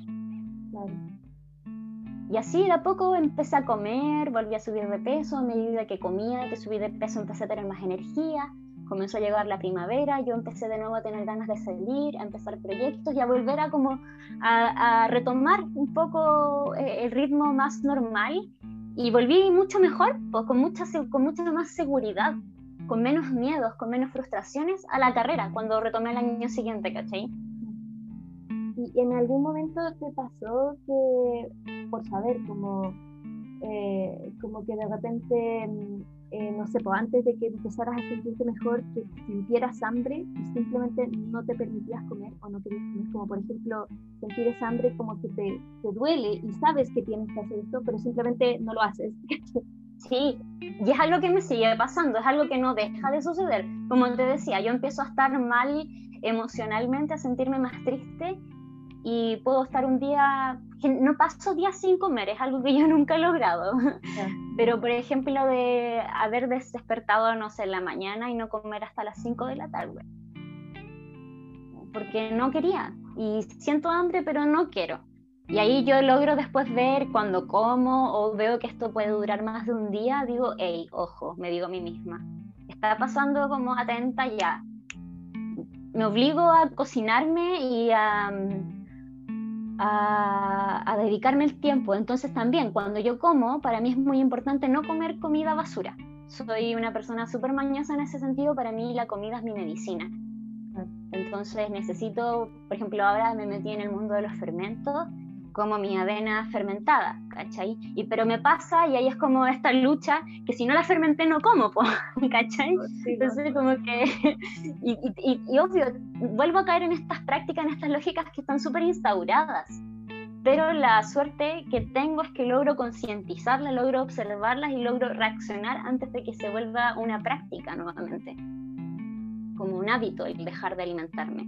Y así de a poco empecé a comer, volví a subir de peso, a medida que comía, que subí de peso empecé a tener más energía, comenzó a llegar la primavera, yo empecé de nuevo a tener ganas de salir, a empezar proyectos y a volver a como a, retomar un poco eh, el ritmo más normal y volví mucho mejor, pues con mucha, con mucha más seguridad, con menos miedos, con menos frustraciones a la carrera cuando retomé el año siguiente, ¿cachai? ¿Y en algún momento te pasó que, por saber, como, eh, como que de repente eh, no sé, pues antes de que empezaras a sentirte mejor, que sintieras hambre y simplemente no te permitías comer o no querías comer, como por ejemplo sentir esa hambre como que te, te duele y sabes que tienes que hacer esto, pero simplemente no lo haces. Sí, y es algo que me sigue pasando, es algo que no deja de suceder. Como te decía, yo empiezo a estar mal emocionalmente, a sentirme más triste y puedo estar un día, no paso días sin comer, es algo que yo nunca he logrado. Pero por ejemplo de haber despertado, no sé, en la mañana y no comer hasta las 5 de la tarde. Porque no quería. Y siento hambre, pero no quiero. Y ahí yo logro después ver cuando como o veo que esto puede durar más de un día, digo, hey, ojo, me digo a mí misma. Está pasando como atenta ya. Me obligo a cocinarme y a a, dedicarme el tiempo. Entonces también cuando yo como, para mí es muy importante no comer comida basura. Soy una persona súper mañosa en ese sentido, para mí la comida es mi medicina. Entonces necesito, por ejemplo, ahora me metí en el mundo de los fermentos como mi avena fermentada, ¿cachai? Y, pero me pasa y ahí es como esta lucha que si no la fermenté no como, ¿cachai? Oh, Entonces como que, y, y, obvio, vuelvo a caer en estas prácticas, en estas lógicas que están súper instauradas, pero la suerte que tengo es que logro concientizarlas, logro observarlas y logro reaccionar antes de que se vuelva una práctica nuevamente, como un hábito el dejar de alimentarme.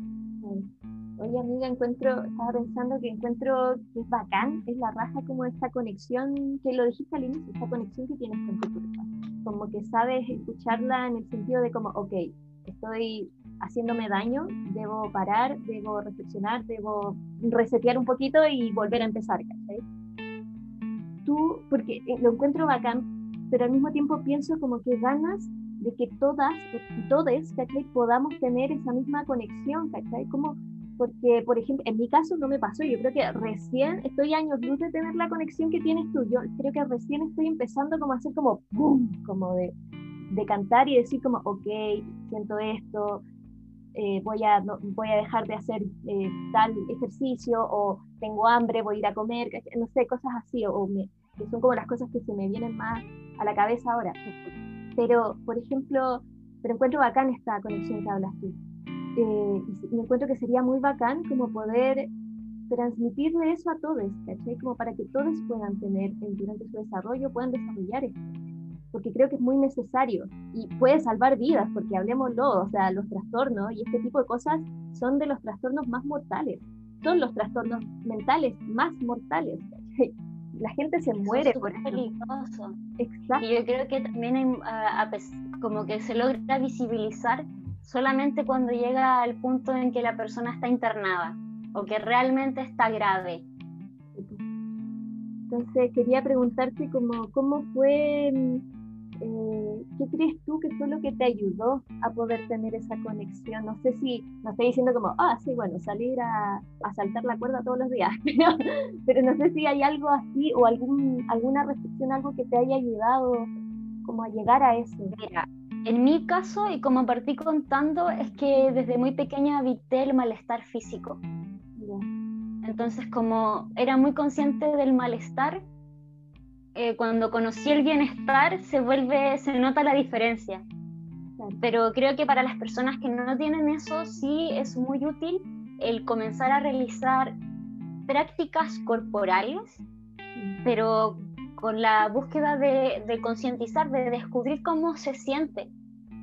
Oye, amiga, encuentro, estaba pensando que encuentro que es bacán, es la raja como esta conexión, que lo dijiste al inicio, esta conexión que tienes con tu cuerpo. Como que sabes escucharla en el sentido de como, ok, estoy haciéndome daño, debo parar, debo reflexionar, debo resetear un poquito y volver a empezar, ¿cachai? Tú, porque eh, lo encuentro bacán, pero al mismo tiempo pienso como que ganas de que todas y todes, ¿cachai? Podamos tener esa misma conexión, ¿cachai? Como porque, por ejemplo, en mi caso no me pasó, yo creo que recién estoy años luz de tener la conexión que tienes tú, yo creo que recién estoy empezando como a hacer como boom, como de, de cantar y decir como, ok, siento esto, eh, voy, a, voy a dejar de hacer eh, tal ejercicio o tengo hambre, voy a ir a comer, no sé, cosas así, o, me, que son como las cosas que se me vienen más a la cabeza ahora. Pero, por ejemplo, pero encuentro bacán esta conexión que hablas tú eh, y me encuentro que sería muy bacán como poder transmitirle eso a todos, ¿cachai? Como para que todos puedan tener durante su desarrollo, puedan desarrollar esto. Porque creo que es muy necesario y puede salvar vidas, porque hablemoslo, o sea, los trastornos y este tipo de cosas son de los trastornos más mortales. Son los trastornos mentales más mortales. La gente se muere por eso. peligroso. Exacto. Y yo creo que también hay, como que se logra visibilizar solamente cuando llega al punto en que la persona está internada o que realmente está grave. Entonces quería preguntarte cómo, cómo fue, eh, ¿qué crees tú que fue lo que te ayudó a poder tener esa conexión? No sé si me estoy diciendo como, ah, sí, bueno, salir a, a saltar la cuerda todos los días, pero, no sé si hay algo así o algún, alguna reflexión, algo que te haya ayudado como a llegar a eso. Mira, en mi caso, y como partí contando, es que desde muy pequeña habité el malestar físico. Entonces, como era muy consciente del malestar, eh, cuando conocí el bienestar se vuelve, se nota la diferencia. Pero creo que para las personas que no tienen eso, sí es muy útil el comenzar a realizar prácticas corporales, mm. pero con la búsqueda de, de concientizar, de descubrir cómo se siente,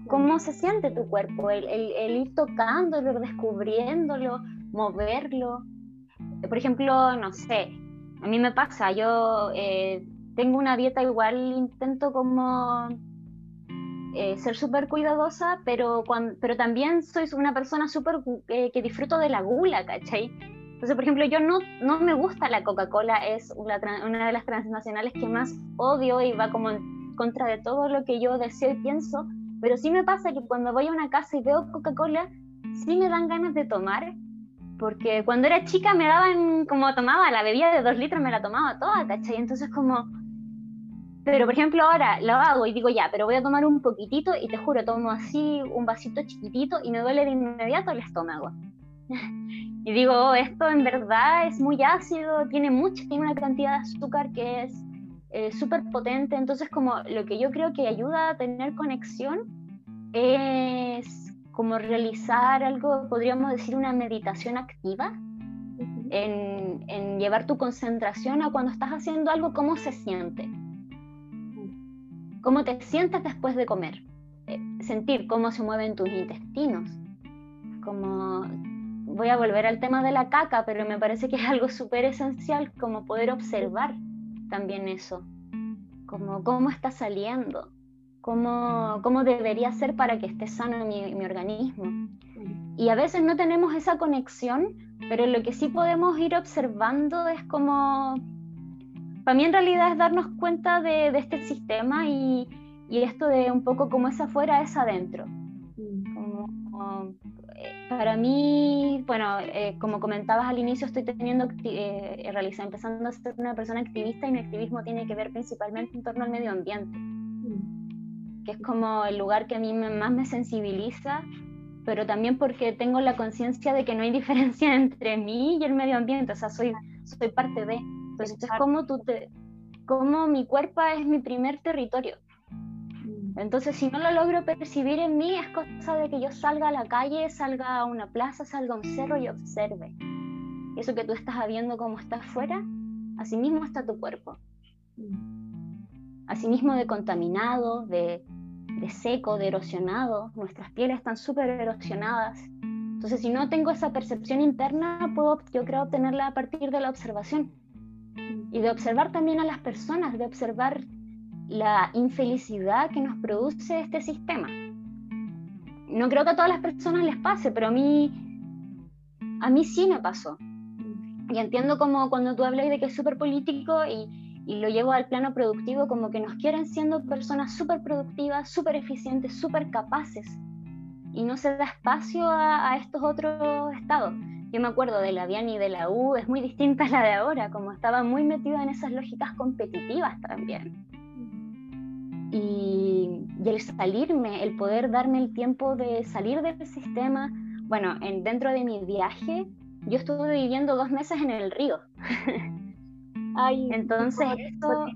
cómo se siente tu cuerpo, el, el, ir tocándolo, descubriéndolo, moverlo. Por ejemplo, no sé, a mí me pasa, yo eh, tengo una dieta igual, intento como eh, ser súper cuidadosa, pero, cuando, pero también soy una persona súper eh, que disfruto de la gula, ¿cachai? Entonces, por ejemplo, yo no, no me gusta la Coca-Cola, es una, de las transnacionales que más odio y va como en contra de todo lo que yo deseo y pienso, pero sí me pasa que cuando voy a una casa y veo Coca-Cola, sí me dan ganas de tomar, porque cuando era chica me daban como tomaba la bebida de dos litros, me la tomaba toda, ¿cachai? Entonces como... Pero por ejemplo ahora lo hago y digo ya, pero voy a tomar un poquitito y te juro, tomo así un vasito chiquitito y me duele de inmediato el estómago. y digo, oh, esto en verdad es muy ácido, tiene mucho, tiene una cantidad de azúcar que es eh, súper potente. Entonces, como lo que yo creo que ayuda a tener conexión es como realizar algo, podríamos decir, una meditación activa. En, en, llevar tu concentración a cuando estás haciendo algo, cómo se siente. Cómo te sientes después de comer. Eh, sentir cómo se mueven tus intestinos. Como voy a volver al tema de la caca, pero me parece que es algo súper esencial como poder observar también eso, como cómo está saliendo, cómo, cómo debería ser para que esté sano mi, mi organismo. Y a veces no tenemos esa conexión, pero lo que sí podemos ir observando es como, para mí en realidad es darnos cuenta de, de este sistema y, y, esto de un poco como es afuera es adentro. Como, para mí, bueno, eh, como comentabas al inicio, estoy teniendo, eh, empezando a ser una persona activista y mi activismo tiene que ver principalmente en torno al medio ambiente, que es como el lugar que a mí más me sensibiliza, pero también porque tengo la conciencia de que no hay diferencia entre mí y el medio ambiente, o sea, soy, soy parte de. Entonces, es como, tú te, como mi cuerpo es mi primer territorio. Entonces, si no lo logro percibir en mí, es cosa de que yo salga a la calle, salga a una plaza, salga a un cerro y observe. Eso que tú estás viendo como está afuera, así mismo está tu cuerpo. Así mismo de contaminado, de, de seco, de erosionado. Nuestras pieles están súper erosionadas. Entonces, si no tengo esa percepción interna, puedo, yo creo, obtenerla a partir de la observación. Y de observar también a las personas, de observar la infelicidad que nos produce este sistema. No creo que a todas las personas les pase, pero a mí, a mí sí me pasó. Y entiendo como cuando tú hablas de que es súper político y, y, lo llevo al plano productivo, como que nos quieren siendo personas súper productivas, súper eficientes, súper capaces. Y no se da espacio a, estos otros estados. Yo me acuerdo de la DIAN y de la U, es muy distinta a la de ahora, como estaba muy metida en esas lógicas competitivas también y, el salirme, el poder darme el tiempo de salir del sistema. Bueno, en, dentro de mi viaje, yo estuve viviendo dos meses en el río. Ay, entonces eso,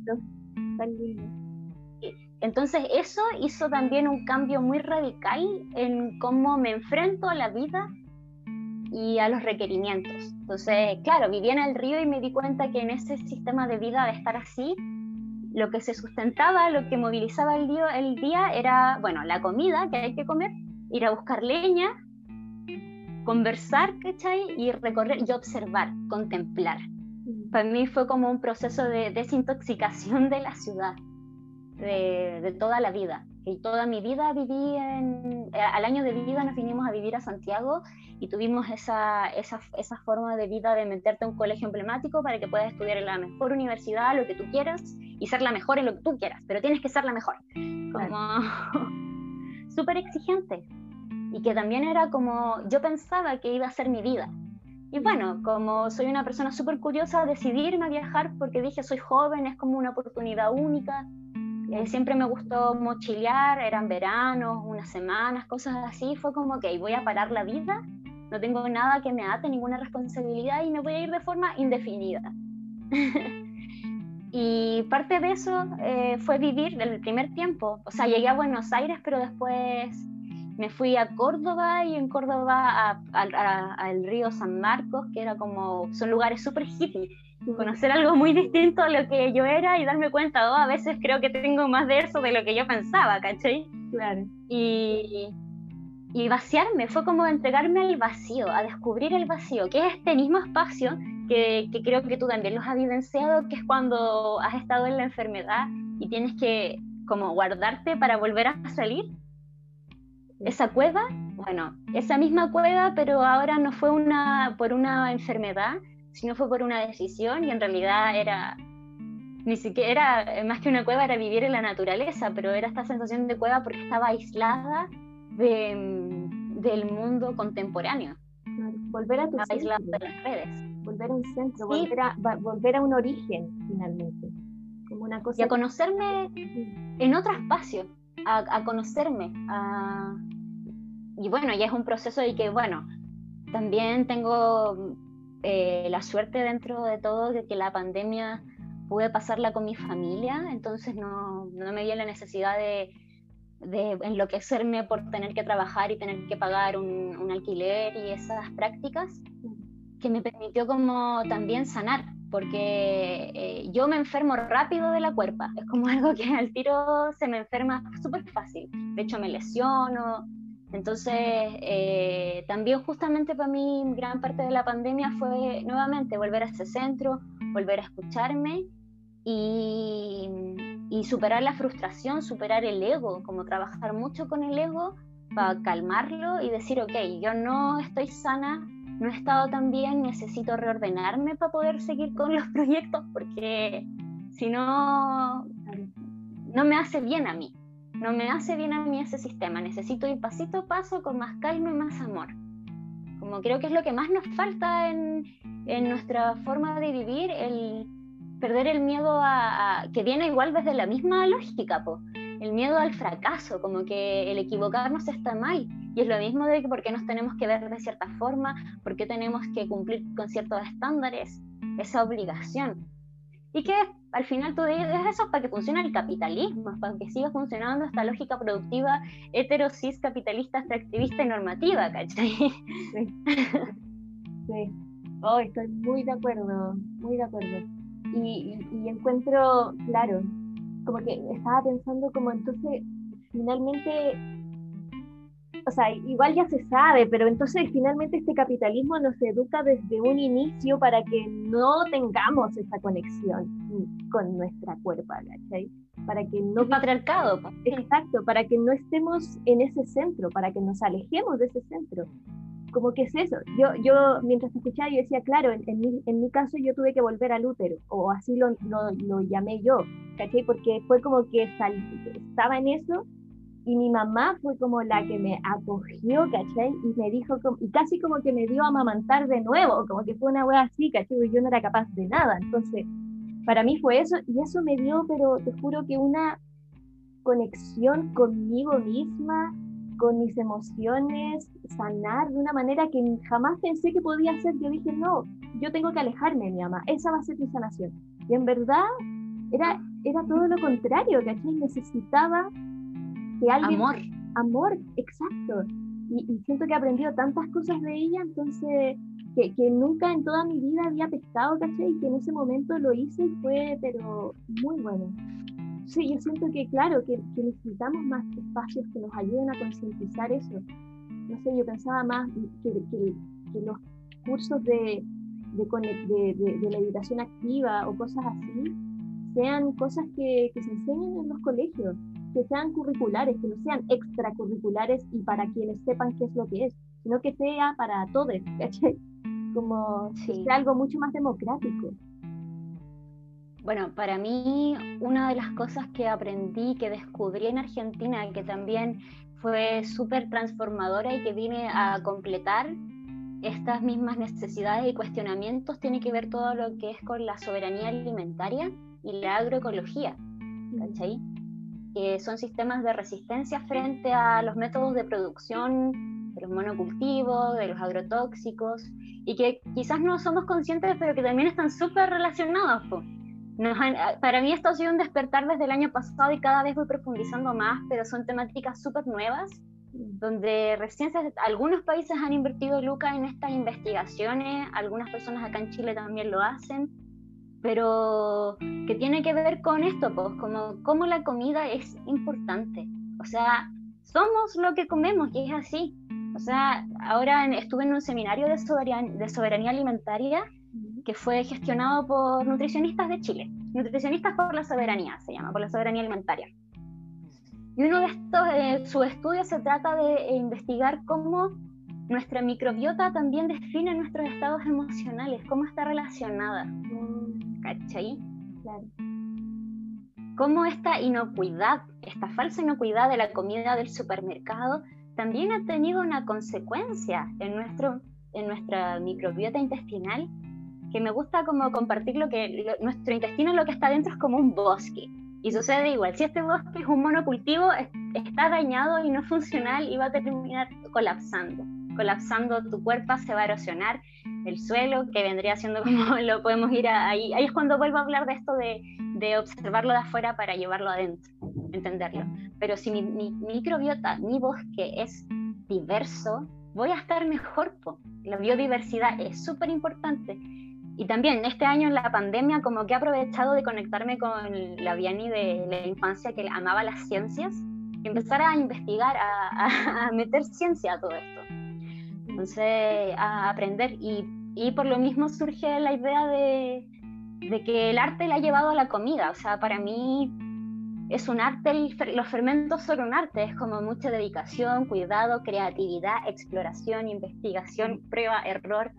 entonces eso hizo también un cambio muy radical en cómo me enfrento a la vida y a los requerimientos. Entonces, claro, viví en el río y me di cuenta que en ese sistema de vida de estar así, lo que se sustentaba, lo que movilizaba el día, el día era, bueno, la comida que hay que comer, ir a buscar leña, conversar, ¿cachai? Y recorrer y observar, contemplar. Mm. Para mí fue como un proceso de desintoxicación de la ciudad, de, de toda la vida. Y toda mi vida viví en, eh, al año de vida nos vinimos a vivir a Santiago y tuvimos esa, esa, esa forma de vida de meterte a un colegio emblemático para que puedas estudiar en la mejor universidad, lo que tú quieras, y ser la mejor en lo que tú quieras, pero tienes que ser la mejor. Como súper exigente. Y que también era como yo pensaba que iba a ser mi vida. Y bueno, como soy una persona súper curiosa, decidirme a viajar porque dije soy joven, es como una oportunidad única. Eh, siempre me gustó mochilear, eran veranos, unas semanas, cosas así. Fue como que voy a parar la vida, no tengo nada que me ate, ninguna responsabilidad y me voy a ir de forma indefinida. Y parte de eso eh, fue vivir el primer tiempo. O sea, llegué a Buenos Aires, pero después me fui a Córdoba y en Córdoba al río San Marcos, que era como, son lugares súper hippies conocer algo muy distinto a lo que yo era y darme cuenta, oh, a veces creo que tengo más de eso de lo que yo pensaba, ¿cachai? Claro. Y, y vaciarme, fue como entregarme al vacío, a descubrir el vacío, que es este mismo espacio que, que creo que tú también los has vivenciado, que es cuando has estado en la enfermedad y tienes que como guardarte para volver a salir. Esa cueva, bueno, esa misma cueva, pero ahora no fue una, por una enfermedad, si no fue por una decisión y en realidad era ni siquiera más que una cueva era vivir en la naturaleza, pero era esta sensación de cueva porque estaba aislada de, del mundo contemporáneo. Volver a tu aislada de las redes. Volver a un centro, volver, a, volver a un origen finalmente. Como una cosa y a conocerme en otro espacio, a, a conocerme. A... Y bueno, ya es un proceso y que, bueno, también tengo eh, la suerte dentro de todo de que la pandemia pude pasarla con mi familia, entonces no, no me dio la necesidad de, de, enloquecerme por tener que trabajar y tener que pagar un, un, alquiler y esas prácticas, que me permitió como también sanar, porque eh, yo me enfermo rápido de la cuerpa, es como algo que al tiro se me enferma súper fácil, de hecho me lesiono, entonces, eh, también justamente para mí gran parte de la pandemia fue nuevamente volver a ese centro, volver a escucharme y, superar la frustración, superar el ego, como trabajar mucho con el ego para calmarlo y decir, ok, yo no estoy sana, no he estado tan bien, necesito reordenarme para poder seguir con los proyectos porque si no, no me hace bien a mí no me hace bien a mí ese sistema, necesito ir pasito a paso con más calma y más amor. Como creo que es lo que más nos falta en, en nuestra forma de vivir, el perder el miedo a, que viene igual desde la misma lógica, po. el miedo al fracaso, como que el equivocarnos está mal. Y es lo mismo de por qué nos tenemos que ver de cierta forma, por qué tenemos que cumplir con ciertos estándares, esa obligación. Y que al final tú dices eso para que funcione el capitalismo, para que siga funcionando esta lógica productiva hetero, cis, capitalista, extractivista y normativa, ¿cachai? Sí. sí. Oh, estoy muy de acuerdo, muy de acuerdo. Y, y, encuentro, claro, como que estaba pensando como entonces, finalmente o sea, igual ya se sabe, pero entonces finalmente este capitalismo nos educa desde un inicio para que no tengamos esa conexión con nuestra cuerpo, ¿cachai? Para que no... El patriarcado. Exacto, para que no estemos en ese centro, para que nos alejemos de ese centro. Como que es eso. Yo, yo mientras escuchaba, yo decía, claro, en, en, mi, en mi, caso yo tuve que volver al útero, o así lo, lo, lo llamé yo, ¿cachai? Porque fue como que estaba en eso y mi mamá fue como la que me acogió, ¿cachai? Y me dijo, y casi como que me dio a amamantar de nuevo, como que fue una wea así, ¿cachai? Y yo no era capaz de nada. Entonces, para mí fue eso, y eso me dio, pero te juro que una conexión conmigo misma, con mis emociones, sanar de una manera que jamás pensé que podía hacer. Yo dije, no, yo tengo que alejarme de mi mamá, esa va a ser mi sanación. Y en verdad era, era todo lo contrario, ¿cachai? Necesitaba amor. Amor, exacto. Y, siento que he aprendido tantas cosas de ella, entonces, que, que, nunca en toda mi vida había pescado, ¿cachai? Y que en ese momento lo hice y fue, pero muy bueno. Sí, yo siento que, claro, que, que necesitamos más espacios que nos ayuden a concientizar eso. No sé, yo pensaba más que, que los cursos de, de, de, de, la educación activa o cosas así sean cosas que, que se enseñen en los colegios que sean curriculares, que no sean extracurriculares y para quienes sepan qué es lo que es, sino que sea para todos, ¿cachai? Como si sea algo mucho más democrático. Bueno, para mí una de las cosas que aprendí, que descubrí en Argentina, que también fue súper transformadora y que viene a completar estas mismas necesidades y cuestionamientos, tiene que ver todo lo que es con la soberanía alimentaria y la agroecología. ¿Cachai? Que son sistemas de resistencia frente a los métodos de producción de los monocultivos, de los agrotóxicos, y que quizás no somos conscientes, pero que también están súper relacionados. para mí esto ha sido un despertar desde el año pasado y cada vez voy profundizando más, pero son temáticas súper nuevas donde recién algunos países han invertido lucas en estas investigaciones, algunas personas acá en Chile también lo hacen, pero que tiene que ver con esto, pues, como cómo la comida es importante. O sea, somos lo que comemos y es así. O sea, ahora estuve en un seminario de de soberanía alimentaria que fue gestionado por nutricionistas de Chile. Nutricionistas por la soberanía se llama, por la soberanía alimentaria. Y uno de estos, eh, su estudio se trata de investigar cómo nuestra microbiota también define nuestros estados emocionales, cómo está relacionada. ¿Cachai? Claro. Cómo esta inocuidad, esta falsa inocuidad de la comida del supermercado también ha tenido una consecuencia en, nuestro, en nuestra microbiota intestinal que me gusta como compartir lo que nuestro intestino lo que está dentro es como un bosque y sucede igual, si este bosque es un monocultivo, está dañado y no funcional y va a terminar colapsando. Colapsando tu cuerpo, se va a erosionar el suelo, que vendría siendo como lo podemos ir ahí. Ahí es cuando vuelvo a hablar de esto de, de observarlo de afuera para llevarlo adentro, entenderlo. Pero si mi, mi, microbiota, mi bosque es diverso, voy a estar mejor. La biodiversidad es súper importante y también este año en la pandemia como que he aprovechado de conectarme con la Viani de la infancia que amaba las ciencias y empezar a investigar, a, meter ciencia a todo esto. Entonces, a aprender. Y, y, por lo mismo surge la idea de, de, que el arte la ha llevado a la comida. O sea, para mí es un arte, los fermentos son un arte, es como mucha dedicación, cuidado, creatividad, exploración, investigación, prueba, error.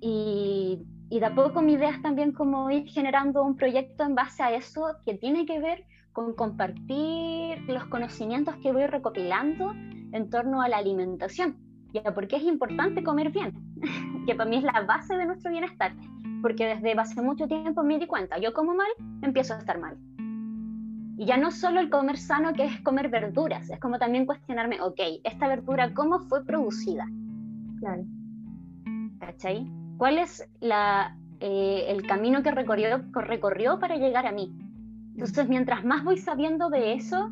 Y y de a poco mi idea es también como ir generando un proyecto en base a eso que tiene que ver con compartir los conocimientos que voy recopilando en torno a la alimentación. Ya, porque es importante comer bien, que para mí es la base de nuestro bienestar, porque desde hace mucho tiempo me di cuenta, yo como mal, empiezo a estar mal. Y ya no solo el comer sano, que es comer verduras, es como también cuestionarme, ok, esta verdura, ¿cómo fue producida? Claro. ¿Cachai? cuál es la, eh, el camino que recorrió, recorrió para llegar a mí. Entonces, mientras más voy sabiendo de eso,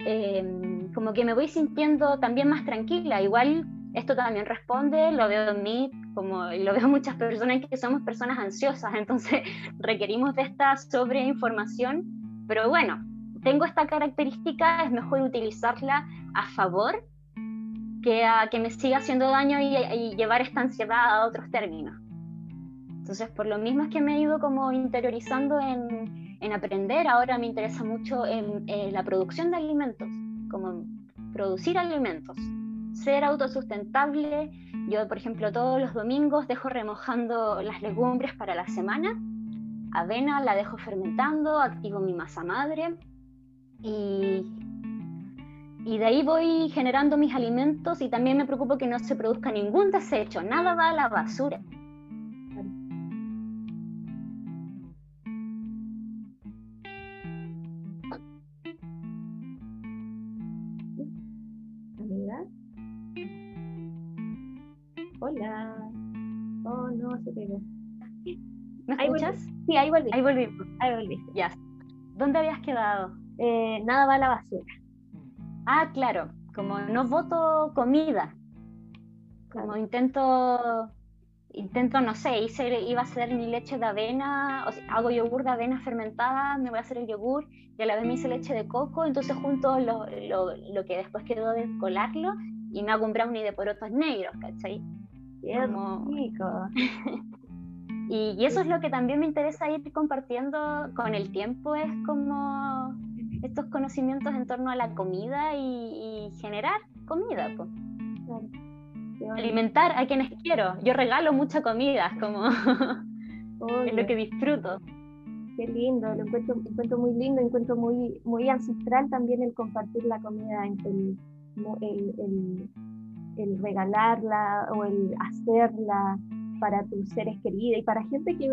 em, como que me voy sintiendo también más tranquila. Igual esto también responde, lo veo en mí, como lo veo en muchas personas que somos personas ansiosas, entonces requerimos de esta sobreinformación, pero bueno, tengo esta característica, es mejor utilizarla a favor que, a, que me siga haciendo daño y, llevar esta ansiedad a otros términos. Entonces, por lo mismo es que me he ido como interiorizando en, en aprender. Ahora me interesa mucho en, la producción de alimentos, como producir alimentos, ser autosustentable. Yo, por ejemplo, todos los domingos dejo remojando las legumbres para la semana. Avena la dejo fermentando, activo mi masa madre y y de ahí voy generando mis alimentos y también me preocupo que no se produzca ningún desecho, nada va a la basura. ¿Me escuchas? Sí, ahí volví. Ahí volví. Ahí volví. Ya. ¿Dónde habías quedado? Eh, nada va a la basura. Ah, claro, como no voto comida, como intento, intento, no sé, hice, iba a hacer mi leche de avena, o hago yogur de avena fermentada, me voy a hacer el yogur y a la vez me hice leche de coco, entonces junto lo, lo, que después quedó de colarlo y me hago un brownie de porotos negros, ¿cachai? Qué rico. y, y eso es lo que también me interesa ir compartiendo con el tiempo, es como estos conocimientos en torno a la comida y, generar comida. Alimentar a quienes quiero. Yo regalo mucha comida, como es lo que disfruto. Qué lindo, lo encuentro, encuentro muy lindo, encuentro muy, muy ancestral también el compartir la comida, el, el, el regalarla o el hacerla para tus seres queridos y para gente que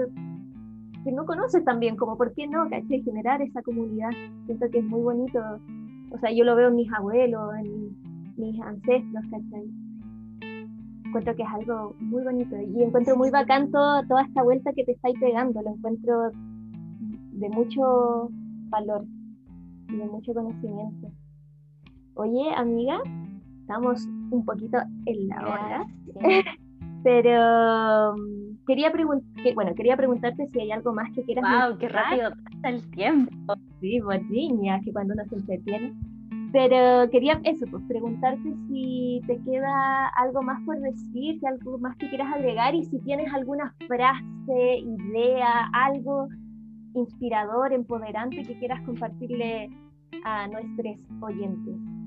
que no conoces también, como por qué no, ¿cachai? Generar esa comunidad. Siento que es muy bonito. O sea, yo lo veo en mis abuelos, en mis ancestros, ¿cachai? Encuentro que es algo muy bonito y encuentro muy bacán toda esta vuelta que te estáis pegando. Lo encuentro de mucho valor y de mucho conocimiento. Oye, amiga, estamos un poquito en la hora. Pero mm, quería preguntar, bueno, quería preguntarte si hay algo más que quieras Wow, qué rápido pasa el tiempo. Sí, niña, que cuando uno se entretiene. Pero quería eso, pues preguntarte si te queda algo más por decir, si algo más que quieras agregar y si tienes alguna frase, idea, algo inspirador, empoderante que quieras compartirle a nuestros oyentes.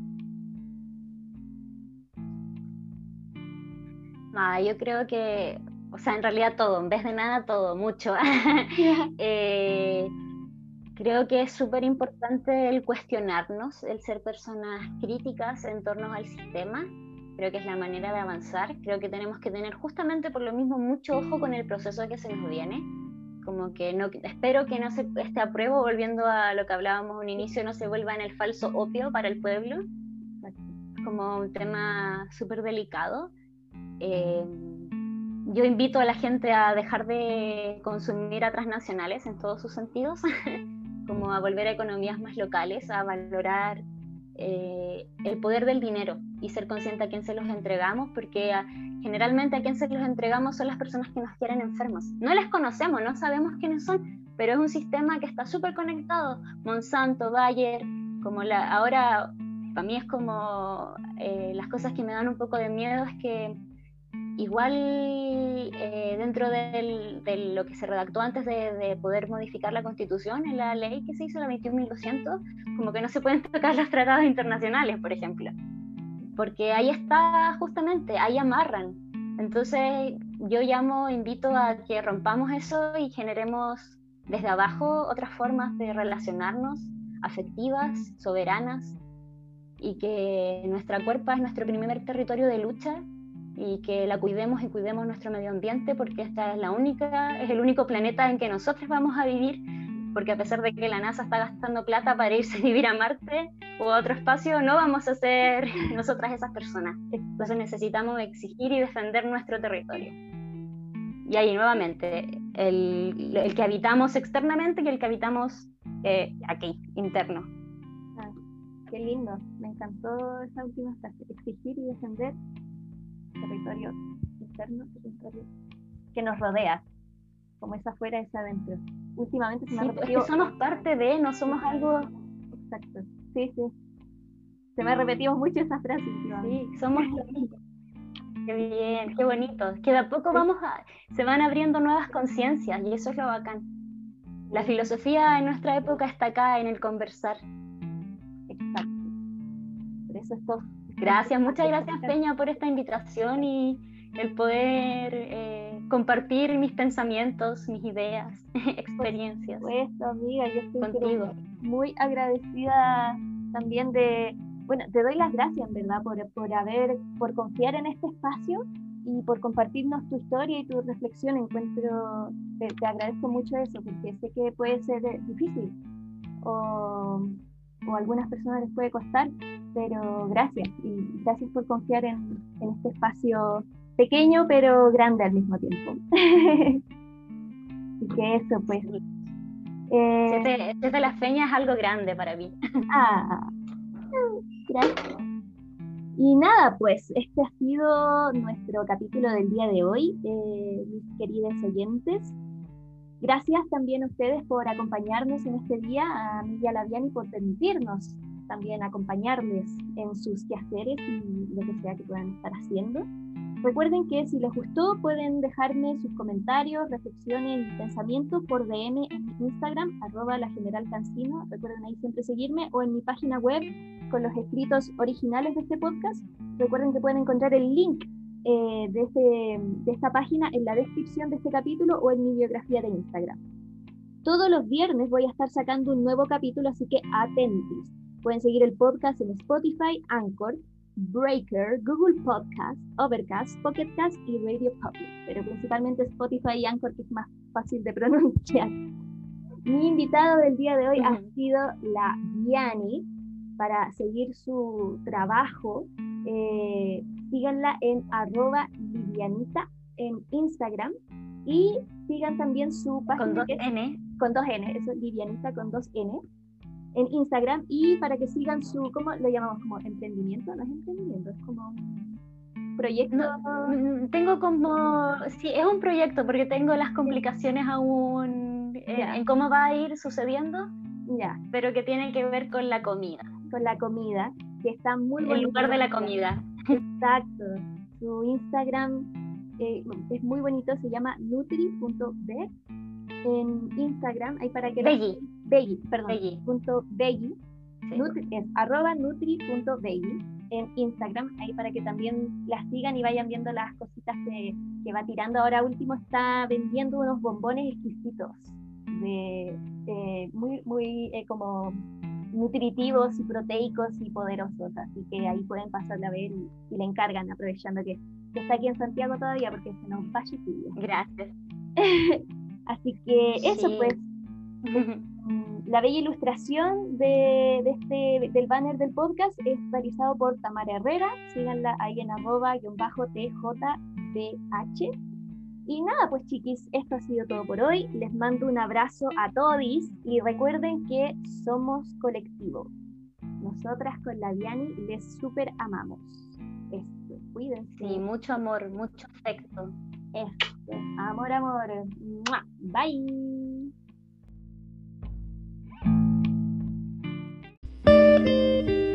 Ah, yo creo que, o sea, en realidad todo, en vez de nada, todo, mucho. eh, Creo que es súper importante el cuestionarnos, el ser personas críticas en torno al sistema. Creo que es la manera de avanzar. Creo que tenemos que tener justamente por lo mismo mucho ojo con el proceso que se nos viene. Como que no, espero que no se, este apruebo, volviendo a lo que hablábamos un inicio, no se vuelva en el falso opio para el pueblo. Como un tema súper delicado. Eh, yo invito a la gente a dejar de consumir a transnacionales en todos sus sentidos. como a volver a economías más locales, a valorar eh, el poder del dinero y ser consciente a quién se los entregamos, porque generalmente a quién se los entregamos son las personas que nos quieren enfermos. No les conocemos, no sabemos quiénes son, pero es un sistema que está súper conectado. Monsanto, Bayer, como la, ahora para mí es como eh, las cosas que me dan un poco de miedo es que igual eh, dentro de lo que se redactó antes de, poder modificar la constitución, en la ley que se hizo, la 21.200, como que no se pueden tocar los tratados internacionales, por ejemplo. Porque ahí está justamente, ahí amarran. Entonces yo llamo, invito a que rompamos eso y generemos desde abajo otras formas de relacionarnos, afectivas, soberanas, y que nuestra cuerpa es nuestro primer territorio de lucha y que la cuidemos y cuidemos nuestro medio ambiente porque esta es la única, es el único planeta en que nosotros vamos a vivir, porque a pesar de que la NASA está gastando plata para irse a vivir a Marte o a otro espacio, no vamos a ser nosotras esas personas. Entonces necesitamos exigir y defender nuestro territorio. Y ahí nuevamente, el, el que habitamos externamente y el que habitamos eh, aquí, interno. Ah, qué lindo, me encantó esa última frase, exigir y defender territorio interno, territorio que nos rodea, como es afuera, es adentro. Últimamente se me ha pues, repetido... somos parte de, no somos algo... Exacto, sí, sí. Se me ha repetido mucho esa frase. Sí, somos Qué bien, qué bonito. Que de a poco vamos a, se van abriendo nuevas conciencias y eso es lo bacán. La filosofía en nuestra época está acá en el conversar. Exacto. Por eso es todo Gracias, muchas gracias Peña por esta invitación y el poder eh, compartir mis pensamientos, mis ideas, experiencias. Por supuesto, amiga, yo estoy contigo. muy agradecida también de, bueno, te doy las gracias, verdad, por, por haber, por confiar en este espacio y por compartirnos tu historia y tu reflexión. Encuentro, te, te agradezco mucho eso, porque sé que puede ser difícil o, o a algunas personas les puede costar, pero gracias y gracias por confiar en, este espacio pequeño pero grande al mismo tiempo. y que eso, pues. Eh, desde, la feña es algo grande para mí. ah, gracias. Y nada, pues este ha sido nuestro capítulo del día de hoy, eh, mis queridos oyentes. Gracias también a ustedes por acompañarnos en este día, a a Laviani por permitirnos también acompañarles en sus quehaceres y lo que sea que puedan estar haciendo. Recuerden que si les gustó pueden dejarme sus comentarios, reflexiones y pensamientos por DM en Instagram, arroba la general cancino. Recuerden ahí siempre seguirme o en mi página web con los escritos originales de este podcast. Recuerden que pueden encontrar el link eh, de, este, de esta página en la descripción de este capítulo o en mi biografía de Instagram. Todos los viernes voy a estar sacando un nuevo capítulo, así que atentos. Pueden seguir el podcast en Spotify, Anchor, Breaker, Google Podcast, Overcast, Pocketcast y Radio Public, pero principalmente Spotify y Anchor, que es más fácil de pronunciar. Mi invitado del día de hoy ha sido la Diani. Para seguir su trabajo, eh, síganla en arroba livianita en Instagram y sigan también su página. Con dos N. Con dos N, eso es livianita con dos N en Instagram y para que sigan su, ¿cómo lo llamamos? Como emprendimiento, no es emprendimiento, es como proyecto. Mm, tengo como, sí, es un proyecto porque tengo las complicaciones aún eh, en cómo va a ir sucediendo, ya. pero que tiene que ver con la comida. Con la comida, que está muy El lugar de la comida. Exacto. Su Instagram eh, es muy bonito, se llama nutri.be en Instagram, ahí para que... Beggy, perdón. Punto Beggy. es arroba en Instagram, ahí para que también las sigan y vayan viendo las cositas que, que va tirando. Ahora último está vendiendo unos bombones exquisitos, de, eh, muy, muy eh, como nutritivos y proteicos y poderosos, así que ahí pueden pasarle a ver y, le encargan, aprovechando que, está aquí en Santiago todavía, porque se nos va Gracias. Así que eso pues, la bella ilustración de, este, del banner del podcast es realizado por Tamara Herrera, síganla ahí en arroba tjdh. Y nada, pues chiquis, esto ha sido todo por hoy. Les mando un abrazo a todos y recuerden que somos colectivo. Nosotras con la Diani les super amamos. Esto, cuídense. Sí, mucho amor, mucho afecto. Esto, amor, amor. Bye. thank you